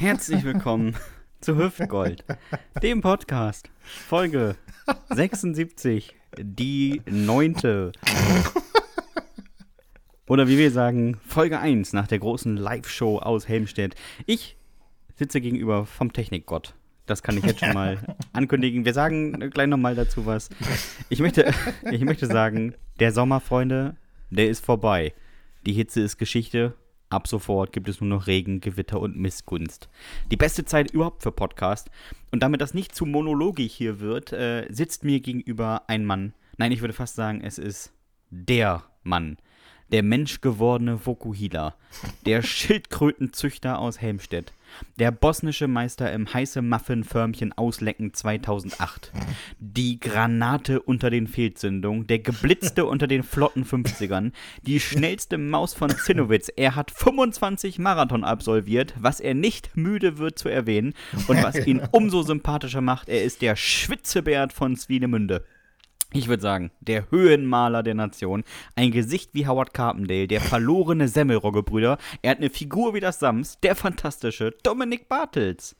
Herzlich willkommen zu Hüftgold, dem Podcast, Folge 76, die neunte. Oder wie wir sagen, Folge 1 nach der großen Live-Show aus Helmstedt. Ich sitze gegenüber vom Technikgott. Das kann ich jetzt schon mal ankündigen. Wir sagen gleich nochmal dazu was. Ich möchte, ich möchte sagen, der Sommer, Freunde, der ist vorbei. Die Hitze ist Geschichte. Ab sofort gibt es nur noch Regen, Gewitter und Missgunst. Die beste Zeit überhaupt für Podcast. Und damit das nicht zu monologisch hier wird, äh, sitzt mir gegenüber ein Mann. Nein, ich würde fast sagen, es ist der Mann. Der menschgewordene Vokuhila. Der Schildkrötenzüchter aus Helmstedt. Der bosnische Meister im heiße Muffin-Förmchen auslecken 2008. Die Granate unter den Fehlzündungen. Der geblitzte unter den flotten 50ern. Die schnellste Maus von Zinnowitz. Er hat 25 Marathon absolviert, was er nicht müde wird zu erwähnen. Und was ihn umso sympathischer macht, er ist der Schwitzebert von Swinemünde. Ich würde sagen, der Höhenmaler der Nation, ein Gesicht wie Howard Carpendale, der verlorene Semmelrogge-Brüder, er hat eine Figur wie das Sams, der fantastische Dominik Bartels.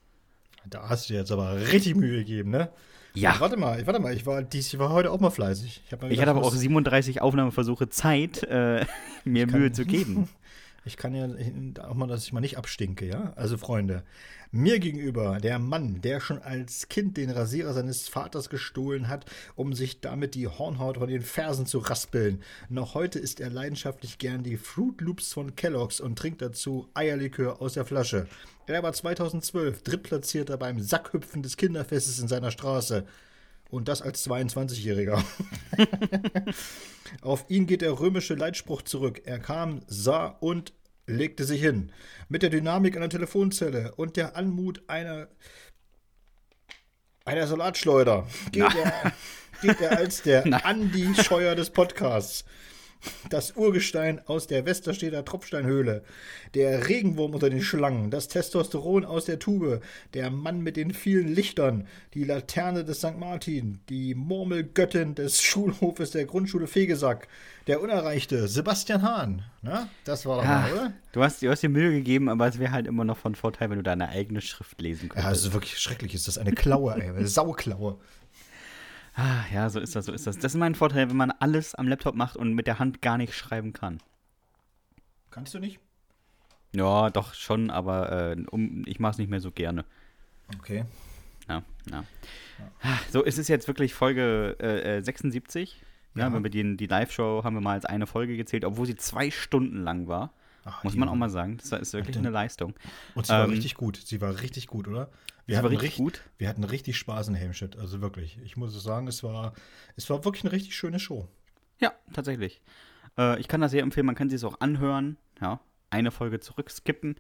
Da hast du dir jetzt aber richtig Mühe gegeben, ne? Ja. Warte mal, warte mal, ich war, dies, ich war heute auch mal fleißig. Ich, ich hatte aber auch 37 Aufnahmeversuche Zeit, äh, mir Mühe zu geben. Ich kann ja auch mal, dass ich mal nicht abstinke, ja? Also, Freunde, mir gegenüber der Mann, der schon als Kind den Rasierer seines Vaters gestohlen hat, um sich damit die Hornhaut von den Fersen zu raspeln. Noch heute isst er leidenschaftlich gern die Fruit Loops von Kellogg's und trinkt dazu Eierlikör aus der Flasche. Er war 2012 Drittplatzierter beim Sackhüpfen des Kinderfestes in seiner Straße. Und das als 22-Jähriger. Auf ihn geht der römische Leitspruch zurück. Er kam, sah und legte sich hin. Mit der Dynamik einer Telefonzelle und der Anmut einer, einer Salatschleuder geht er, geht er als der Andi Scheuer des Podcasts das Urgestein aus der Westerstedter Tropfsteinhöhle, der Regenwurm unter den Schlangen, das Testosteron aus der Tube, der Mann mit den vielen Lichtern, die Laterne des St. Martin, die Murmelgöttin des Schulhofes der Grundschule Fegesack, der Unerreichte, Sebastian Hahn. Na, das war doch ja, mal, oder? Du hast, du hast dir Mühe gegeben, aber es wäre halt immer noch von Vorteil, wenn du deine eigene Schrift lesen könntest. Ja, das ist wirklich schrecklich. Ist das eine Klaue, ey, eine Sauklaue. Ah, ja, so ist das, so ist das. Das ist mein Vorteil, wenn man alles am Laptop macht und mit der Hand gar nicht schreiben kann. Kannst du nicht? Ja, doch schon, aber äh, um, ich mache es nicht mehr so gerne. Okay. Ja, ja. ja. So, es ist jetzt wirklich Folge äh, 76. Ja, ja. Wenn wir die, die Live-Show haben wir mal als eine Folge gezählt, obwohl sie zwei Stunden lang war. Ach, Muss man auch mal sagen. Das ist wirklich eine Leistung. Und sie ähm, war richtig gut. Sie war richtig gut, oder? Wir war richtig gut. Wir hatten richtig Spaß in Helmstedt. Also wirklich. Ich muss sagen, es war, es war wirklich eine richtig schöne Show. Ja, tatsächlich. Äh, ich kann das sehr empfehlen. Man kann sie es auch anhören. Ja, eine Folge zurückskippen.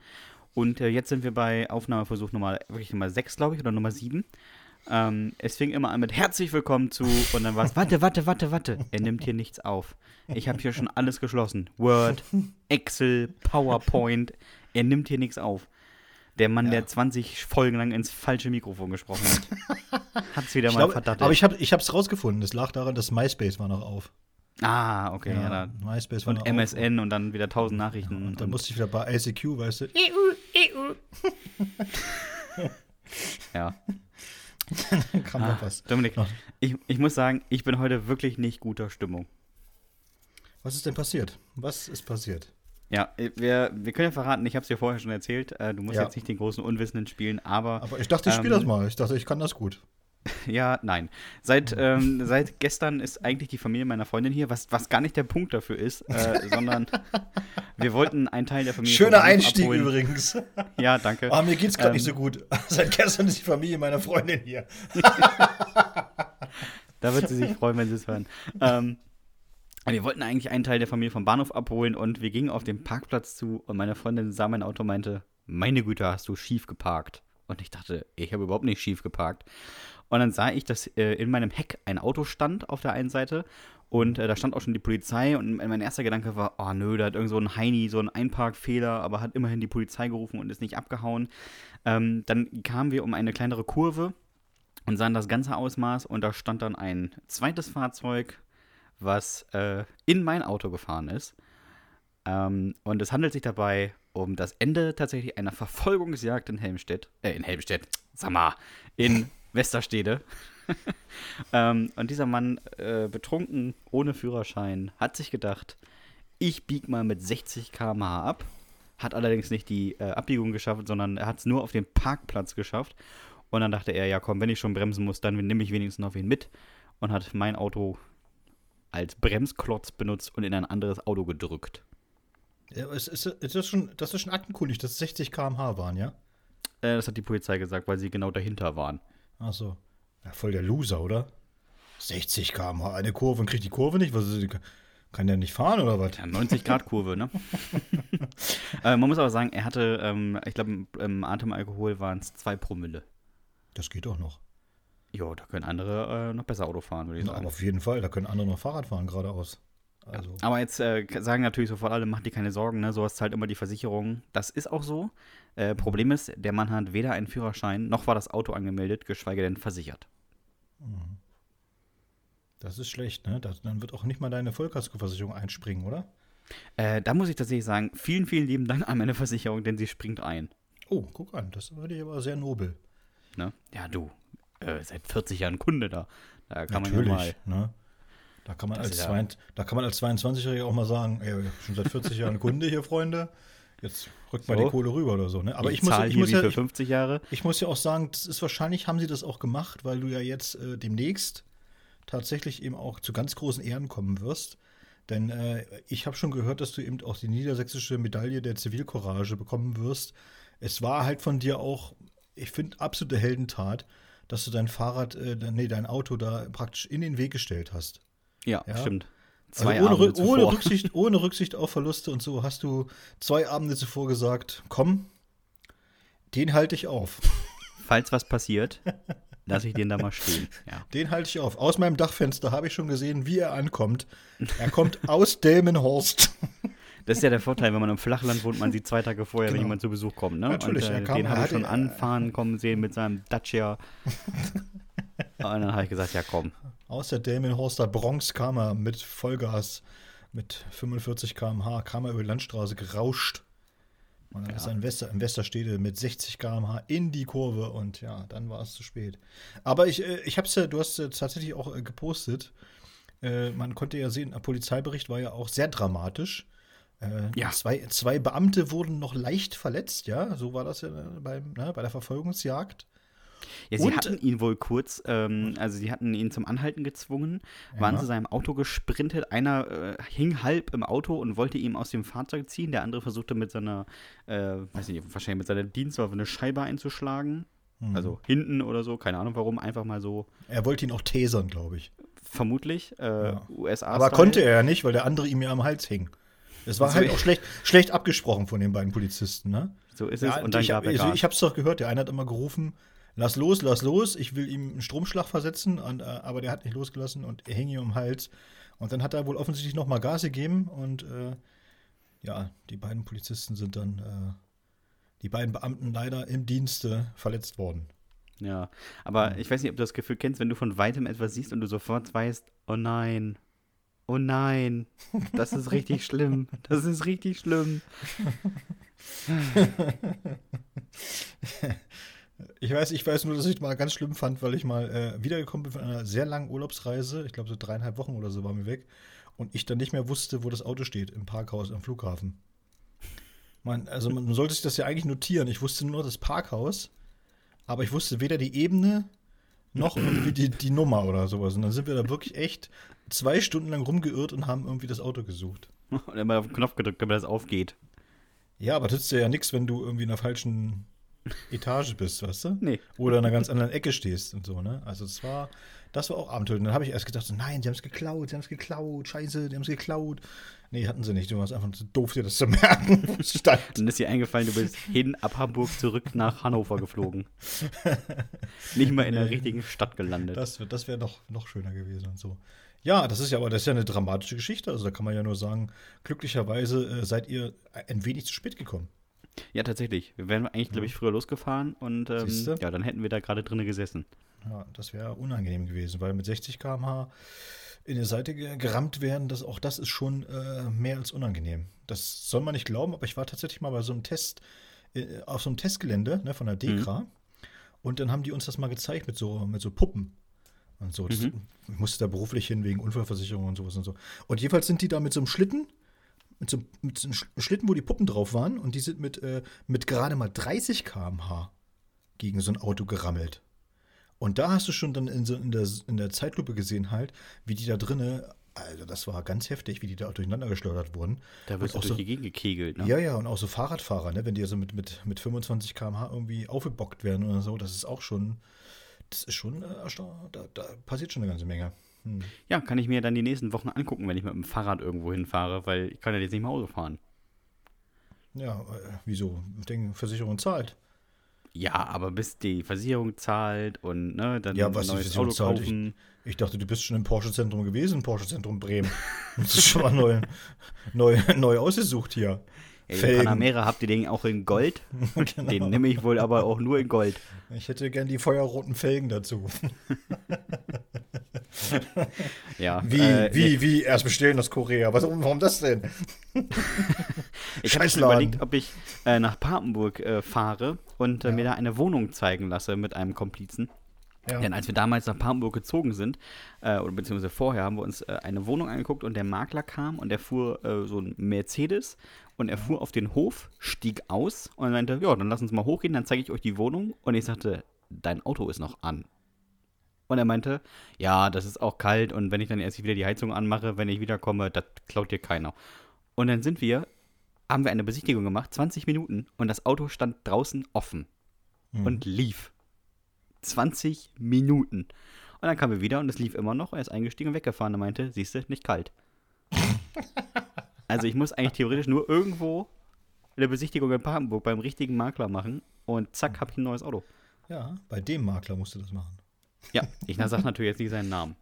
Und äh, jetzt sind wir bei Aufnahmeversuch Nummer, wirklich Nummer 6, glaube ich, oder Nummer 7. Ähm, es fing immer an mit herzlich willkommen zu und dann war es, warte, warte, warte, warte. Er nimmt hier nichts auf. Ich habe hier schon alles geschlossen. Word, Excel, PowerPoint. Er nimmt hier nichts auf. Der Mann, ja. der 20 Folgen lang ins falsche Mikrofon gesprochen hat. hat es wieder ich mal glaub, verdattelt. Aber ich habe es rausgefunden. Es lag daran, dass MySpace war noch auf. Ah, okay. Ja, ja MySpace war und MSN auf. und dann wieder tausend Nachrichten. Ja, und dann und musste ich wieder bei ICQ, weißt du. ja. dann kam ah, noch was. Dominik, ich, ich muss sagen, ich bin heute wirklich nicht guter Stimmung. Was ist denn passiert? Was ist passiert? Ja, wir, wir können ja verraten, ich habe es dir vorher schon erzählt, äh, du musst ja. jetzt nicht den großen Unwissenden spielen, aber. Aber ich dachte, ich spiele ähm, das mal. Ich dachte, ich kann das gut. Ja, nein. Seit, ähm, seit gestern ist eigentlich die Familie meiner Freundin hier, was, was gar nicht der Punkt dafür ist, äh, sondern wir wollten einen Teil der Familie. Schöner Einstieg abholen. übrigens. Ja, danke. Aber mir geht's gerade ähm, nicht so gut. Seit gestern ist die Familie meiner Freundin hier. da wird sie sich freuen, wenn sie es hören. Ähm, wir wollten eigentlich einen Teil der Familie vom Bahnhof abholen und wir gingen auf den Parkplatz zu und meine Freundin sah mein Auto und meinte, meine Güte, hast du schief geparkt. Und ich dachte, ich habe überhaupt nicht schief geparkt. Und dann sah ich, dass äh, in meinem Heck ein Auto stand auf der einen Seite und äh, da stand auch schon die Polizei und mein erster Gedanke war, oh nö, da hat irgend so ein Heini so einen Einparkfehler, aber hat immerhin die Polizei gerufen und ist nicht abgehauen. Ähm, dann kamen wir um eine kleinere Kurve und sahen das ganze Ausmaß und da stand dann ein zweites Fahrzeug, was äh, in mein Auto gefahren ist. Ähm, und es handelt sich dabei um das Ende tatsächlich einer Verfolgungsjagd in Helmstedt. Äh, in Helmstedt, sag mal, in Westerstede. ähm, und dieser Mann, äh, betrunken, ohne Führerschein, hat sich gedacht, ich bieg mal mit 60 km/h ab. Hat allerdings nicht die äh, Abbiegung geschafft, sondern er hat es nur auf den Parkplatz geschafft. Und dann dachte er, ja komm, wenn ich schon bremsen muss, dann nehme ich wenigstens noch wen mit. Und hat mein Auto als Bremsklotz benutzt und in ein anderes Auto gedrückt. Ja, ist, ist, ist das, schon, das ist schon aktenkundig, dass es 60 km/h waren, ja? Äh, das hat die Polizei gesagt, weil sie genau dahinter waren. Ach so. Ja, voll der Loser, oder? 60 km/h, eine Kurve und kriegt die Kurve nicht? Was ist, kann der nicht fahren oder was? Ja, 90 Grad Kurve, ne? äh, man muss aber sagen, er hatte, ähm, ich glaube, im, im Atemalkohol waren es zwei Promille. Das geht doch noch. Jo, da können andere äh, noch besser Auto fahren, würde ich Na, sagen. aber auf jeden Fall, da können andere noch Fahrrad fahren geradeaus. Also, Aber jetzt äh, sagen natürlich sofort alle, macht dir keine Sorgen, ne? Sowas zahlt immer die Versicherung. Das ist auch so. Äh, Problem ist, der Mann hat weder einen Führerschein, noch war das Auto angemeldet, geschweige denn versichert. das ist schlecht, ne? Das, dann wird auch nicht mal deine Vollkaskoversicherung einspringen, oder? Äh, da muss ich tatsächlich sagen, vielen, vielen lieben Dank an meine Versicherung, denn sie springt ein. Oh, guck an, das würde ich aber sehr nobel. Ne? Ja, du, äh, seit 40 Jahren Kunde da. Da kann man ja mal. Natürlich, ne? Da kann man als, ja- da kann man als 22-Jähriger auch mal sagen, ey, schon seit 40 Jahren Kunde hier, Freunde. Jetzt rückt mal So. die Kohle rüber oder so, ne? Aber ich, ich muss, ich, muss ja, für ich, 50 Jahre. ich muss ja auch sagen, das ist wahrscheinlich, haben sie das auch gemacht, weil du ja jetzt äh, demnächst tatsächlich eben auch zu ganz großen Ehren kommen wirst. Denn äh, ich habe schon gehört, dass du eben auch die niedersächsische Medaille der Zivilcourage bekommen wirst. Es war halt von dir auch, ich finde, absolute Heldentat, dass du dein Fahrrad, äh, nee, dein Auto da praktisch in den Weg gestellt hast. Ja, Ja. stimmt. Also Zwei ohne, Abende Rück, ohne, zuvor. Rücksicht, ohne Rücksicht auf Verluste und so hast du zwei Abende zuvor gesagt, komm, den halte ich auf. Falls was passiert, lasse ich den da mal stehen. Ja. Den halte ich auf. Aus meinem Dachfenster habe ich schon gesehen, wie er ankommt. Er kommt aus Delmenhorst. Das ist ja der Vorteil, wenn man im Flachland wohnt, man sieht zwei Tage vorher, wenn Genau. jemand zu Besuch kommt. Ne? Natürlich, Und, äh, er kam- den habe ich schon anfahren kommen sehen mit seinem Dacia. Und dann habe ich gesagt, ja komm. Aus der Delmenhorster Bronx kam er mit Vollgas, mit 45 km/h, kam er über die Landstraße gerauscht. Und dann Ja. ist er in, Wester, in Westerstede mit 60 km/h in die Kurve und ja, dann war es zu spät. Aber ich, äh, ich hab's ja, du hast es tatsächlich auch äh, gepostet. Äh, man konnte ja sehen, der Polizeibericht war ja auch sehr dramatisch. Äh, Ja. zwei, zwei Beamte wurden noch leicht verletzt, ja, so war das ja äh, beim, ne, bei der Verfolgungsjagd. Ja, sie Und- hatten ihn wohl kurz, ähm, also sie hatten ihn zum Anhalten gezwungen, waren Ja. zu seinem Auto gesprintet. Einer äh, hing halb im Auto und wollte ihm aus dem Fahrzeug ziehen. Der andere versuchte mit seiner, äh, weiß nicht, wahrscheinlich mit seiner Dienstwaffe eine Scheibe einzuschlagen. Mhm. Also hinten oder so, keine Ahnung warum, einfach mal so, Er wollte ihn auch tasern, glaube ich. vermutlich, äh, Ja. USA. Aber konnte er ja nicht, weil der andere ihm ja am Hals hing. Es war So, halt ich- auch schlecht, schlecht abgesprochen von den beiden Polizisten, ne? So ist es. Ja, und dann ich gab Gas. ich hab's doch gehört, der eine hat immer gerufen, lass los, lass los, ich will ihm einen Stromschlag versetzen, und, äh, aber der hat nicht losgelassen und er hing ihm am Hals. Und dann hat er wohl offensichtlich noch mal Gas gegeben und äh, ja, die beiden Polizisten sind dann, äh, die beiden Beamten leider im Dienste verletzt worden. Ja, aber ich weiß nicht, ob du das Gefühl kennst, wenn du von weitem etwas siehst und du sofort weißt, oh nein, oh nein, das ist richtig schlimm, das ist richtig schlimm. Ich weiß, ich weiß nur, dass ich mal ganz schlimm fand, weil ich mal äh, wiedergekommen bin von einer sehr langen Urlaubsreise. Ich glaube, so dreieinhalb Wochen oder so waren wir weg. Und ich dann nicht mehr wusste, wo das Auto steht, im Parkhaus am Flughafen. Man, also man sollte sich das ja eigentlich notieren. Ich wusste nur das Parkhaus, aber ich wusste weder die Ebene noch irgendwie die, die Nummer oder sowas. Und dann sind wir da wirklich echt zwei Stunden lang rumgeirrt und haben irgendwie das Auto gesucht. Und immer auf den Knopf gedrückt, damit das aufgeht. Ja, aber das ist ja nichts, wenn du irgendwie in der falschen Etage bist, weißt du? Nee. Oder in einer ganz anderen Ecke stehst und so, ne? Also das war, das war auch Abenteuer. Und dann habe ich erst gedacht, so, nein, die haben es geklaut, die haben es geklaut, scheiße, die haben es geklaut. Nee, hatten sie nicht. Du warst einfach zu doof, dir das zu merken, wo es stand. Dann ist dir eingefallen, du bist hin ab Hamburg zurück nach Hannover geflogen. Nicht mal in der Nee. richtigen Stadt gelandet. Das, das wäre noch, noch schöner gewesen und so. Ja, das ist ja aber das ist ja eine dramatische Geschichte. Also da kann man ja nur sagen, glücklicherweise äh, seid ihr ein wenig zu spät gekommen. ja, tatsächlich. Wir wären eigentlich, glaube ich, früher losgefahren und ähm, ja, dann hätten wir da gerade drinnen gesessen. Ja, das wäre unangenehm gewesen, weil mit 60 km/h in die Seite gerammt werden, das, auch das ist schon äh, mehr als unangenehm. Das soll man nicht glauben, aber ich war tatsächlich mal bei so einem Test, äh, auf so einem Testgelände ne, von der DEKRA. Mhm. Und dann haben die uns das mal gezeigt mit so, mit so Puppen. Und so. Das, mhm. Ich musste da beruflich hin wegen Unfallversicherung und sowas und so. Und jedenfalls sind die da mit so einem Schlitten, mit so, mit so einem Schlitten, wo die Puppen drauf waren, und die sind mit, äh, mit gerade mal 30 km/h gegen so ein Auto gerammelt. Und da hast du schon dann in, so, in, der, in der Zeitlupe gesehen halt, wie die da drinnen, also das war ganz heftig, wie die da durcheinander geschleudert wurden. Da wirst du durch so, die Gegend gekegelt, ne? Ja, ja, und auch so Fahrradfahrer, ne? wenn die also mit, mit, mit 25 km/h irgendwie aufgebockt werden oder so, das ist auch schon, das ist schon, äh, da, da passiert schon eine ganze Menge. Hm. Ja, kann ich mir dann die nächsten Wochen angucken, wenn ich mit dem Fahrrad irgendwo hinfahre, weil ich kann ja jetzt nicht mehr Auto fahren. Ja, äh, wieso? Ich denke, Versicherung zahlt. Ja, aber bis die Versicherung zahlt und ne, dann ja, was neues Auto zahlt, kaufen. Ich, ich, dachte, du bist schon im Porsche-Zentrum gewesen, Porsche-Zentrum Bremen. Das ist schon mal neu, neu, neu ausgesucht hier. Ja, den Panamera habt ihr den auch in Gold? genau. Den nehme ich wohl aber auch nur in Gold. Ich hätte gern die feuerroten Felgen dazu. ja. Wie, äh, wie, wie? Erst bestellen aus Korea. Was, warum das denn? ich habe schon überlegt, ob ich äh, nach Papenburg äh, fahre und äh, ja. mir da eine Wohnung zeigen lasse mit einem Komplizen. Ja. Denn als wir damals nach Papenburg gezogen sind, äh, oder beziehungsweise vorher, haben wir uns äh, eine Wohnung angeguckt und der Makler kam und der fuhr äh, so ein Mercedes und er fuhr auf den Hof, stieg aus und meinte, ja, dann lass uns mal hochgehen, dann zeige ich euch die Wohnung. Und ich sagte, dein Auto ist noch an. Und er meinte, ja, das ist auch kalt und wenn ich dann erst wieder die Heizung anmache, wenn ich wiederkomme, das klaut dir keiner. Und dann sind wir, haben wir eine Besichtigung gemacht, 20 Minuten und das Auto stand draußen offen mhm. und lief. 20 Minuten. Und dann kamen wir wieder und es lief immer noch. Er ist eingestiegen und weggefahren und meinte, siehst du, nicht kalt. also ich muss eigentlich theoretisch nur irgendwo eine Besichtigung in Papenburg beim richtigen Makler machen und zack, habe ich ein neues Auto. Ja, bei dem Makler musst du das machen. Ja, ich sage natürlich jetzt nicht seinen Namen.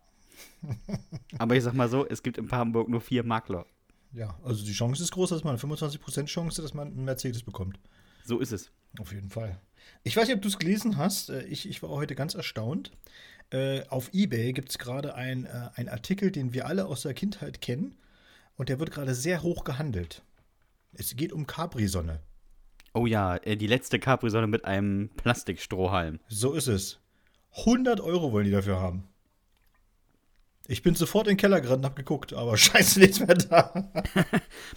Aber ich sag mal so, es gibt in Papenburg nur vier Makler. Ja, also die Chance ist groß, dass man eine 25% Chance, dass man einen Mercedes bekommt. So ist es. Auf jeden Fall. Ich weiß nicht, ob du es gelesen hast. Äh, ich, ich war heute ganz erstaunt. Äh, auf Ebay gibt es gerade ein, äh, einen Artikel, den wir alle aus der Kindheit kennen. Und der wird gerade sehr hoch gehandelt. Es geht um Capri-Sonne. Oh ja, die letzte Capri-Sonne mit einem Plastikstrohhalm. So ist es. 100 Euro wollen die dafür haben. Ich bin sofort in den Keller gerannt und hab geguckt, aber scheiße, nichts mehr da.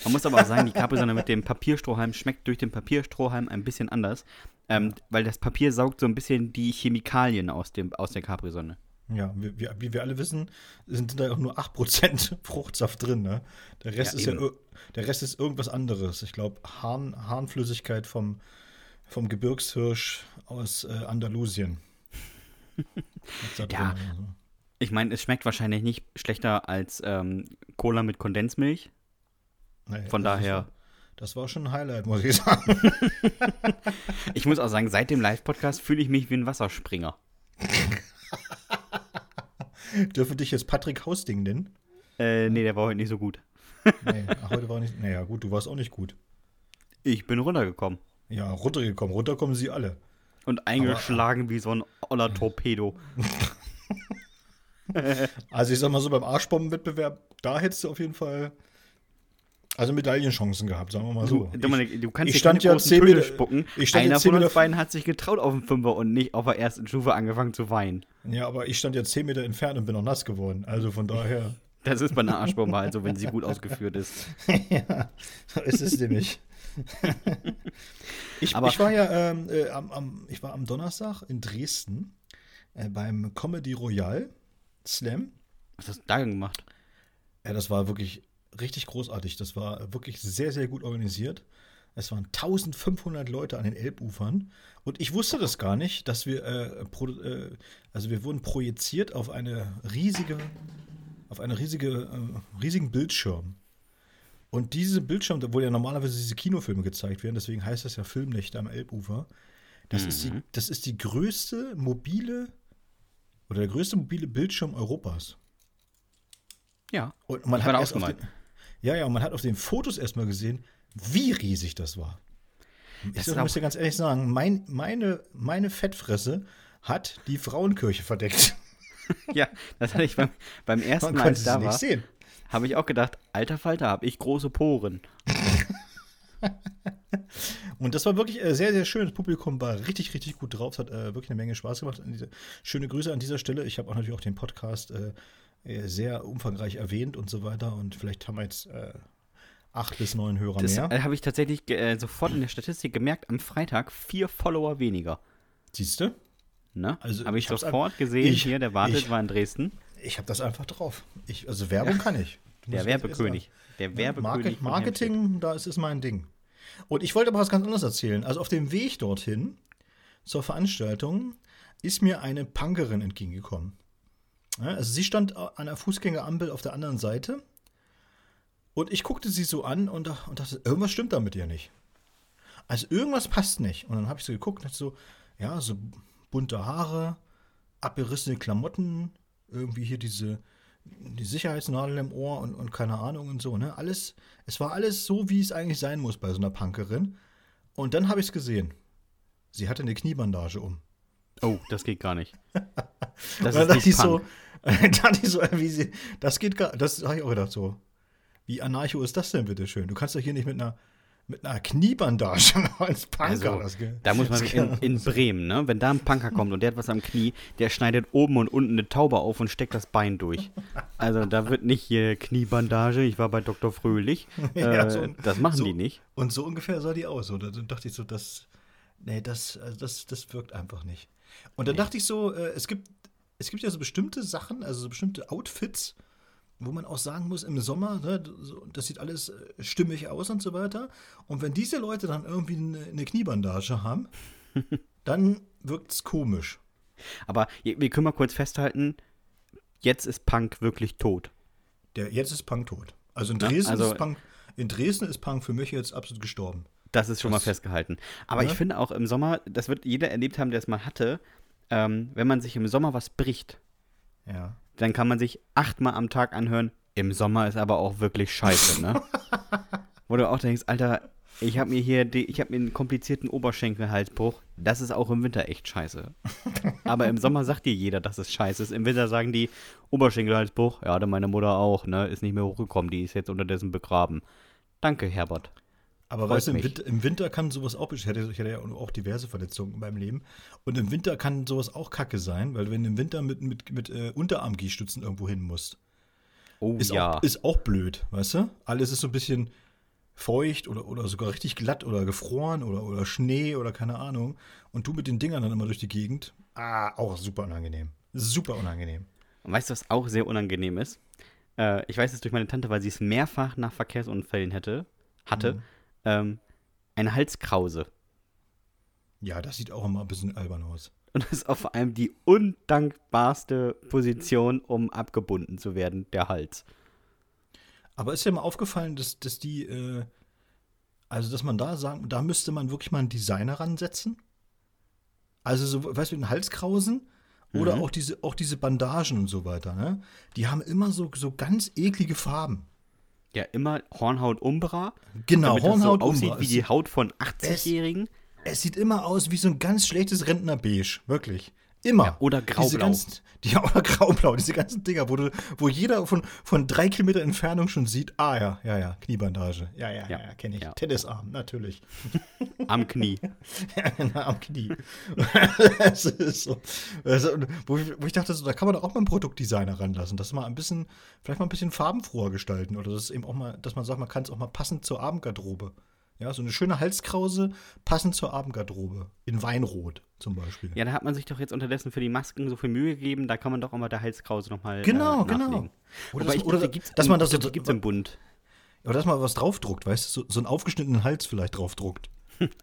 Man muss aber auch sagen, die Capri-Sonne mit dem Papierstrohhalm schmeckt durch den Papierstrohhalm ein bisschen anders, ähm, weil das Papier saugt so ein bisschen die Chemikalien aus, dem, aus der Capri-Sonne. Ja, wie, wie, wir alle wissen, sind da auch nur 8% Fruchtsaft drin. Ne? Der, Rest ja, ist ja, der Rest ist irgendwas anderes. Ich glaube, Harn, Harnflüssigkeit vom, vom Gebirgshirsch aus äh, Andalusien. ja, ich meine, es schmeckt wahrscheinlich nicht schlechter als ähm, Cola mit Kondensmilch. Nee, Von das daher. War, das war schon ein Highlight, muss ich sagen. ich muss auch sagen, seit dem Live-Podcast fühle ich mich wie ein Wasserspringer. Dürfen dich jetzt Patrick Hausding nennen? Äh, nee, der war heute nicht so gut. nee, heute war nicht. Naja, gut, du warst auch nicht gut. Ich bin runtergekommen. Ja, runtergekommen. Runterkommen sie alle. Und eingeschlagen Aber, wie so ein oller Torpedo. also ich sag mal so, beim Arschbombenwettbewerb, da hättest du auf jeden Fall also Medaillenchancen gehabt, sagen wir mal so. Du, Dominik, du kannst ich stand ja 10 Meter spucken. Ich stand Einer von uns beiden hat sich getraut auf dem Fünfer und nicht auf der ersten Stufe angefangen zu weinen. Ja, aber ich stand ja 10 Meter entfernt und bin noch nass geworden. Also von daher. Das ist bei einer Arschbombe halt so, wenn sie gut ausgeführt ist. ja, so ist es nämlich. ich, ich, war ja ähm, äh, am, am, ich war am Donnerstag in Dresden äh, beim Comedy Royal Slam. Was hast du da gemacht? Ja, das war wirklich richtig großartig. Das war wirklich sehr, sehr gut organisiert. Es waren 1500 Leute an den Elbufern. Und ich wusste das gar nicht, dass wir, äh, pro, äh, also wir wurden projiziert auf eine riesige, auf eine riesige, äh, riesigen Bildschirm. Und diese Bildschirm, wo ja normalerweise diese Kinofilme gezeigt werden, deswegen heißt das ja Filmnächte am Elbufer. Das, mhm. ist die, mhm. das ist die größte mobile oder der größte mobile Bildschirm Europas. Ja. Und man hat erst auf den, ja, ja, und man hat auf den Fotos erstmal gesehen, wie riesig das war. Das ich muss dir ganz ehrlich sagen, mein, meine, meine Fettfresse hat die Frauenkirche verdeckt. ja, das hatte ich beim, beim ersten Mal, als ich da nicht war, sehen. habe ich auch gedacht, alter Falter, habe ich große Poren. Und das war wirklich äh, sehr, sehr schön. Das Publikum war richtig, richtig gut drauf. Es hat äh, wirklich eine Menge Spaß gemacht. Schöne Grüße an dieser Stelle. Ich habe auch natürlich auch den Podcast äh, sehr umfangreich erwähnt und so weiter. Und vielleicht haben wir jetzt äh, acht bis neun Hörer Das mehr. äh, habe ich tatsächlich äh, sofort in der Statistik gemerkt, am Freitag vier Follower weniger. Siehst du? Ne? Also, habe ich, sofort gesehen, ich- hier, der wartet, ich- war in Dresden. Ich habe das einfach drauf. Ich, also Werbung kann ich. Du Der Werbekönig. Der sagen. Werbekönig. Market. Marketing, da ist es mein Ding. Und ich wollte aber was ganz anderes erzählen. Also auf dem Weg dorthin zur Veranstaltung ist mir eine Punkerin entgegengekommen. Also sie stand an einer Fußgängerampel auf der anderen Seite und ich guckte sie so an und, und dachte, irgendwas stimmt da mit ihr nicht. Also irgendwas passt nicht. Und dann habe ich so geguckt und dachte so, ja, so bunte Haare, abgerissene Klamotten, irgendwie hier diese die Sicherheitsnadel im Ohr und, und keine Ahnung und so, ne? Alles, es war alles so, wie es eigentlich sein muss bei so einer Punkerin. Und dann habe ich es gesehen. Sie hatte eine Kniebandage um. Oh, das geht gar nicht. Das ist nicht ich so, ich so, wie sie, das geht gar, das habe ich auch gedacht so. Wie anarcho ist das denn bitte schön? Du kannst doch hier nicht mit einer mit einer Kniebandage als Punker. Also, das da muss man in, in Bremen, ne? Wenn da ein Punker kommt und der hat was am Knie, der schneidet oben und unten eine Taube auf und steckt das Bein durch. Also da wird nicht hier Kniebandage, ich war bei Dr. Fröhlich. Ja, äh, so- das machen so- die nicht. Und so ungefähr sah die aus. Oder dann dachte ich so, das, nee, das, also das, das wirkt einfach nicht. Und dann dachte ich so, äh, es gibt, es gibt ja so bestimmte Sachen, also so bestimmte Outfits, wo man auch sagen muss, im Sommer, ne, das sieht alles äh, stimmig aus und so weiter. Und wenn diese Leute dann irgendwie eine, eine Kniebandage haben, dann wirkt es komisch. Aber wir können mal kurz festhalten, jetzt ist Punk wirklich tot. Der, jetzt ist Punk tot. Also in Ja, Dresden, also- ist Punk, in Dresden ist Punk für mich jetzt absolut gestorben. Das ist schon mal Das- festgehalten. Aber Ja. ich finde auch im Sommer, das wird jeder erlebt haben, der es mal hatte, ähm, wenn man sich im Sommer was bricht, Ja. dann kann man sich achtmal am Tag anhören, im Sommer ist aber auch wirklich scheiße, ne? Wo du auch denkst, Alter, ich habe mir hier, die, ich habe mir einen komplizierten Oberschenkelhalsbruch, das ist auch im Winter echt scheiße. aber im Sommer sagt dir jeder, dass es scheiße ist. Im Winter sagen die, Oberschenkelhalsbruch, ja, hatte meine Mutter auch, ne, ist nicht mehr hochgekommen, die ist jetzt unterdessen begraben. Danke, Herbert. Aber Freut weißt du, im im Winter kann sowas auch, ich hatte, ich hatte ja auch diverse Verletzungen in meinem Leben. Und im Winter kann sowas auch kacke sein, weil wenn du im Winter mit, mit, mit äh, Unterarmgehstützen irgendwo hin musst. Oh Ist, ja. auch, ist auch blöd, weißt du? Alles ist so ein bisschen feucht oder, oder sogar richtig glatt oder gefroren oder, oder Schnee oder keine Ahnung. Und du mit den Dingern dann immer durch die Gegend. Ah, auch super unangenehm. Super unangenehm. Und weißt du, was auch sehr unangenehm ist? Äh, ich weiß es durch meine Tante, weil sie es mehrfach nach Verkehrsunfällen hätte, hatte. Mhm. Ähm, eine Halskrause. Ja, das sieht auch immer ein bisschen albern aus. Und das ist auch vor allem die undankbarste Position, um abgebunden zu werden, der Hals. Aber ist dir mal aufgefallen, dass, dass die, äh, also dass man da sagen, da müsste man wirklich mal einen Designer ransetzen? Also so, weißt du, den Halskrausen oder Mhm. auch diese, auch diese Bandagen und so weiter, ne? Die haben immer so, so ganz eklige Farben. Ja, immer Hornhaut Umbra. Genau, damit das Hornhaut so aussieht Umbra. wie Es- die Haut von 80-Jährigen. Es sieht immer aus wie so ein ganz schlechtes Rentnerbeige, wirklich. Immer. Ja, oder graublau. ganzen, die, oder graublau, diese ganzen Dinger, wo, du, wo jeder von, von drei Kilometer Entfernung schon sieht, ah ja, ja, ja, Kniebandage. Ja, ja, ja, Ja, ja kenne ich. ja. Tennisarm, natürlich. Am Knie. Ja, genau, am Knie. es ist so. Also, wo, ich, wo ich dachte, so, da kann man doch auch mal einen Produktdesigner ranlassen, das mal ein bisschen, vielleicht mal ein bisschen farbenfroher gestalten oder das ist eben auch mal, dass man sagt, man kann es auch mal passend zur Abendgarderobe. Ja, so eine schöne Halskrause passend zur Abendgarderobe. In Weinrot zum Beispiel. Ja, da hat man sich doch jetzt unterdessen für die Masken so viel Mühe gegeben, da kann man doch auch mal der Halskrause nochmal Genau, äh, genau. nachlegen. Oder das- ich oder die gibt's dass im, man das so- gibt's im Bund. Oder dass man was draufdruckt, weißt du, so, so einen aufgeschnittenen Hals vielleicht draufdruckt.